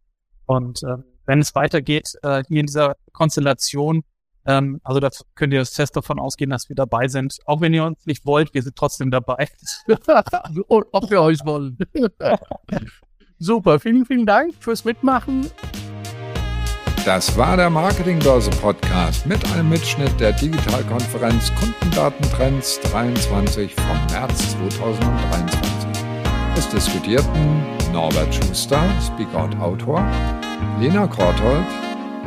Und äh, wenn es weitergeht äh, hier in dieser Konstellation, ähm, also da könnt ihr fest davon ausgehen, dass wir dabei sind. Auch wenn ihr uns nicht wollt, wir sind trotzdem dabei. [LAUGHS] Ob wir euch wollen. [LAUGHS] Super, vielen, vielen Dank fürs Mitmachen. Das war der Marketingbörse Podcast mit einem Mitschnitt der Digitalkonferenz Kundendatentrends 23 vom März 2023. Es diskutierten Norbert Schuster, Speaker und Autor, Lena Korthold,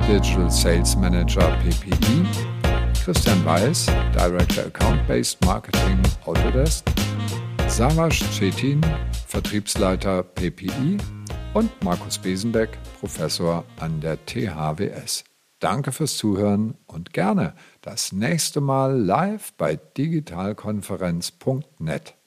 Digital Sales Manager PPI, Christian Weiß, Director Account-Based Marketing Autodesk, Savash Cetin, Vertriebsleiter PPI und Markus Besenbeck, Professor an der THWS. Danke fürs Zuhören und gerne das nächste Mal live bei digitalkonferenz.net.